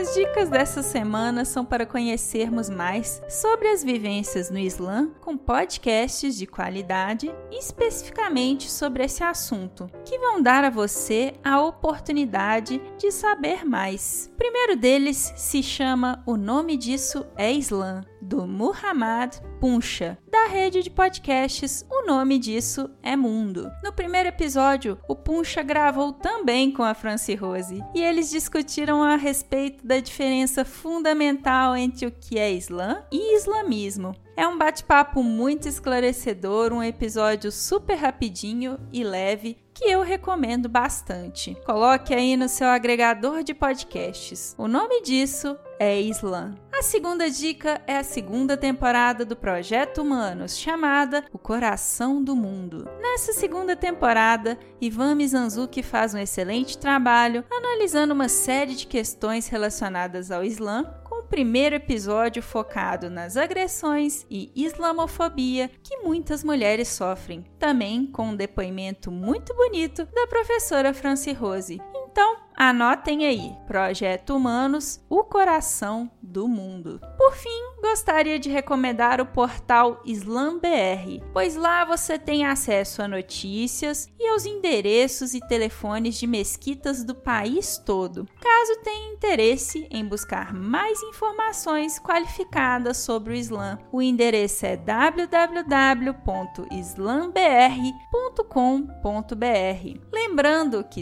As dicas dessa semana são para conhecermos mais sobre as vivências no Islã com podcasts de qualidade, especificamente sobre esse assunto, que vão dar a você a oportunidade de saber mais. O primeiro deles se chama O Nome Disso é Islã, do Muhammad Puncha, da rede de podcasts O Nome Disso é Mundo. No primeiro episódio, o Puncha gravou também com a Franci Rose e eles discutiram a respeito da diferença fundamental entre o que é Islã e islamismo. É um bate-papo muito esclarecedor, um episódio super rapidinho e leve que eu recomendo bastante. Coloque aí no seu agregador de podcasts. O nome disso é Islã. A segunda dica é a segunda temporada do Projeto Humanos, chamada O Coração do Mundo. Nessa segunda temporada, Ivan Mizanzuki faz um excelente trabalho analisando uma série de questões relacionadas ao Islã primeiro episódio focado nas agressões e islamofobia que muitas mulheres sofrem, também com um depoimento muito bonito da professora Franci Rose. Então, Anotem aí: Projeto Humanos, o coração do mundo. Por fim, gostaria de recomendar o portal SlamBR, pois lá você tem acesso a notícias e aos endereços e telefones de mesquitas do país todo. Caso tenha interesse em buscar mais informações qualificadas sobre o Islã, o endereço é www.islambr.com.br. Lembrando que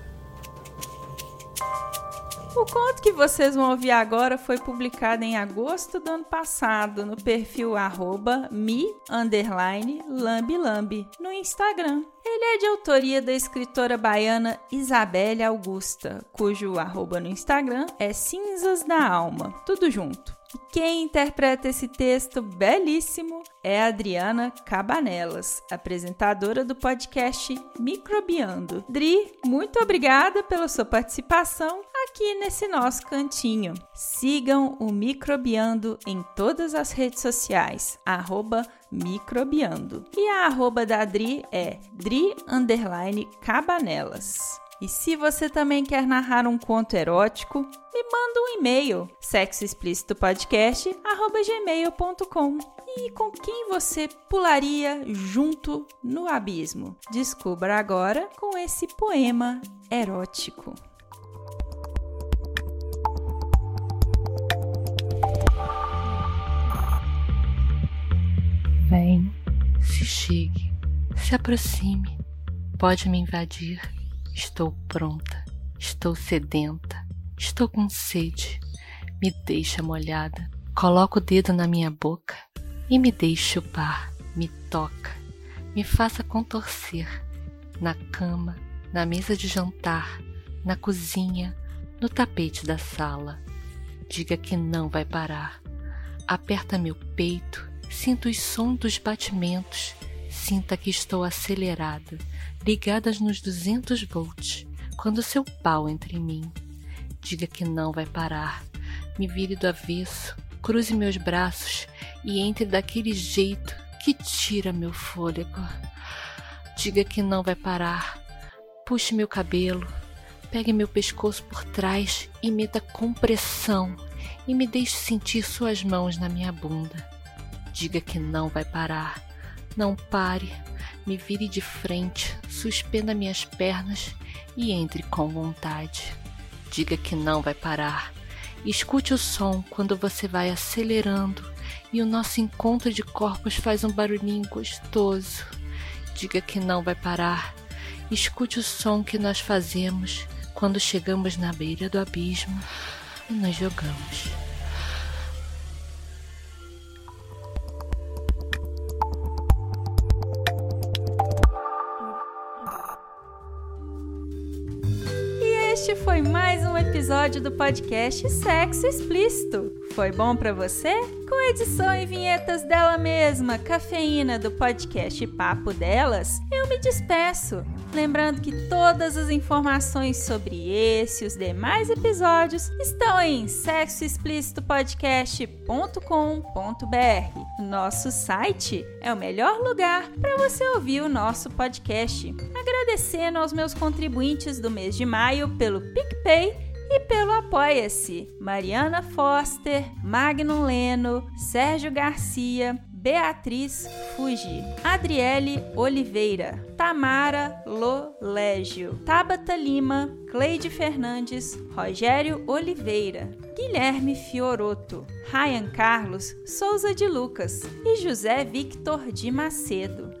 O conto que vocês vão ouvir agora foi publicado em agosto do ano passado no perfil arroba mi lambilambi no Instagram. Ele é de autoria da escritora baiana Isabelle Augusta, cujo arroba no Instagram é Cinzas da Alma, tudo junto. Quem interpreta esse texto belíssimo é Adriana Cabanelas, apresentadora do podcast Microbiando. Dri, muito obrigada pela sua participação aqui nesse nosso cantinho. Sigam o Microbiando em todas as redes sociais, arroba microbiando. E a arroba da Dri é Dri Cabanelas. E se você também quer narrar um conto erótico, me manda um e-mail sexoexplicitopodcast@gmail.com. E com quem você pularia junto no abismo? Descubra agora com esse poema erótico. Vem, se chegue, se aproxime, pode me invadir Estou pronta, estou sedenta, estou com sede. Me deixa molhada. Coloca o dedo na minha boca e me deixe chupar. Me toca, me faça contorcer. Na cama, na mesa de jantar, na cozinha, no tapete da sala. Diga que não vai parar. Aperta meu peito, sinta os sons dos batimentos, sinta que estou acelerada ligadas nos 200 volts, quando seu pau entre em mim. Diga que não vai parar. Me vire do avesso, cruze meus braços e entre daquele jeito que tira meu fôlego. Diga que não vai parar. Puxe meu cabelo, pegue meu pescoço por trás e meta compressão e me deixe sentir suas mãos na minha bunda. Diga que não vai parar. Não pare. Me vire de frente, suspenda minhas pernas e entre com vontade. Diga que não vai parar. Escute o som quando você vai acelerando e o nosso encontro de corpos faz um barulhinho gostoso. Diga que não vai parar. Escute o som que nós fazemos quando chegamos na beira do abismo e nos jogamos. Episódio do podcast Sexo Explícito. Foi bom para você? Com edição e vinhetas dela mesma, cafeína do podcast Papo Delas, eu me despeço. Lembrando que todas as informações sobre esse e os demais episódios estão em sexoexplicitopodcast.com.br. Nosso site é o melhor lugar para você ouvir o nosso podcast. Agradecendo aos meus contribuintes do mês de maio pelo PicPay e pelo Apoia-se: Mariana Foster, Magnum Leno, Sérgio Garcia, Beatriz Fuji, Adriele Oliveira, Tamara Lolégio, Tabata Lima, Cleide Fernandes, Rogério Oliveira, Guilherme Fioroto, Ryan Carlos Souza de Lucas e José Victor de Macedo.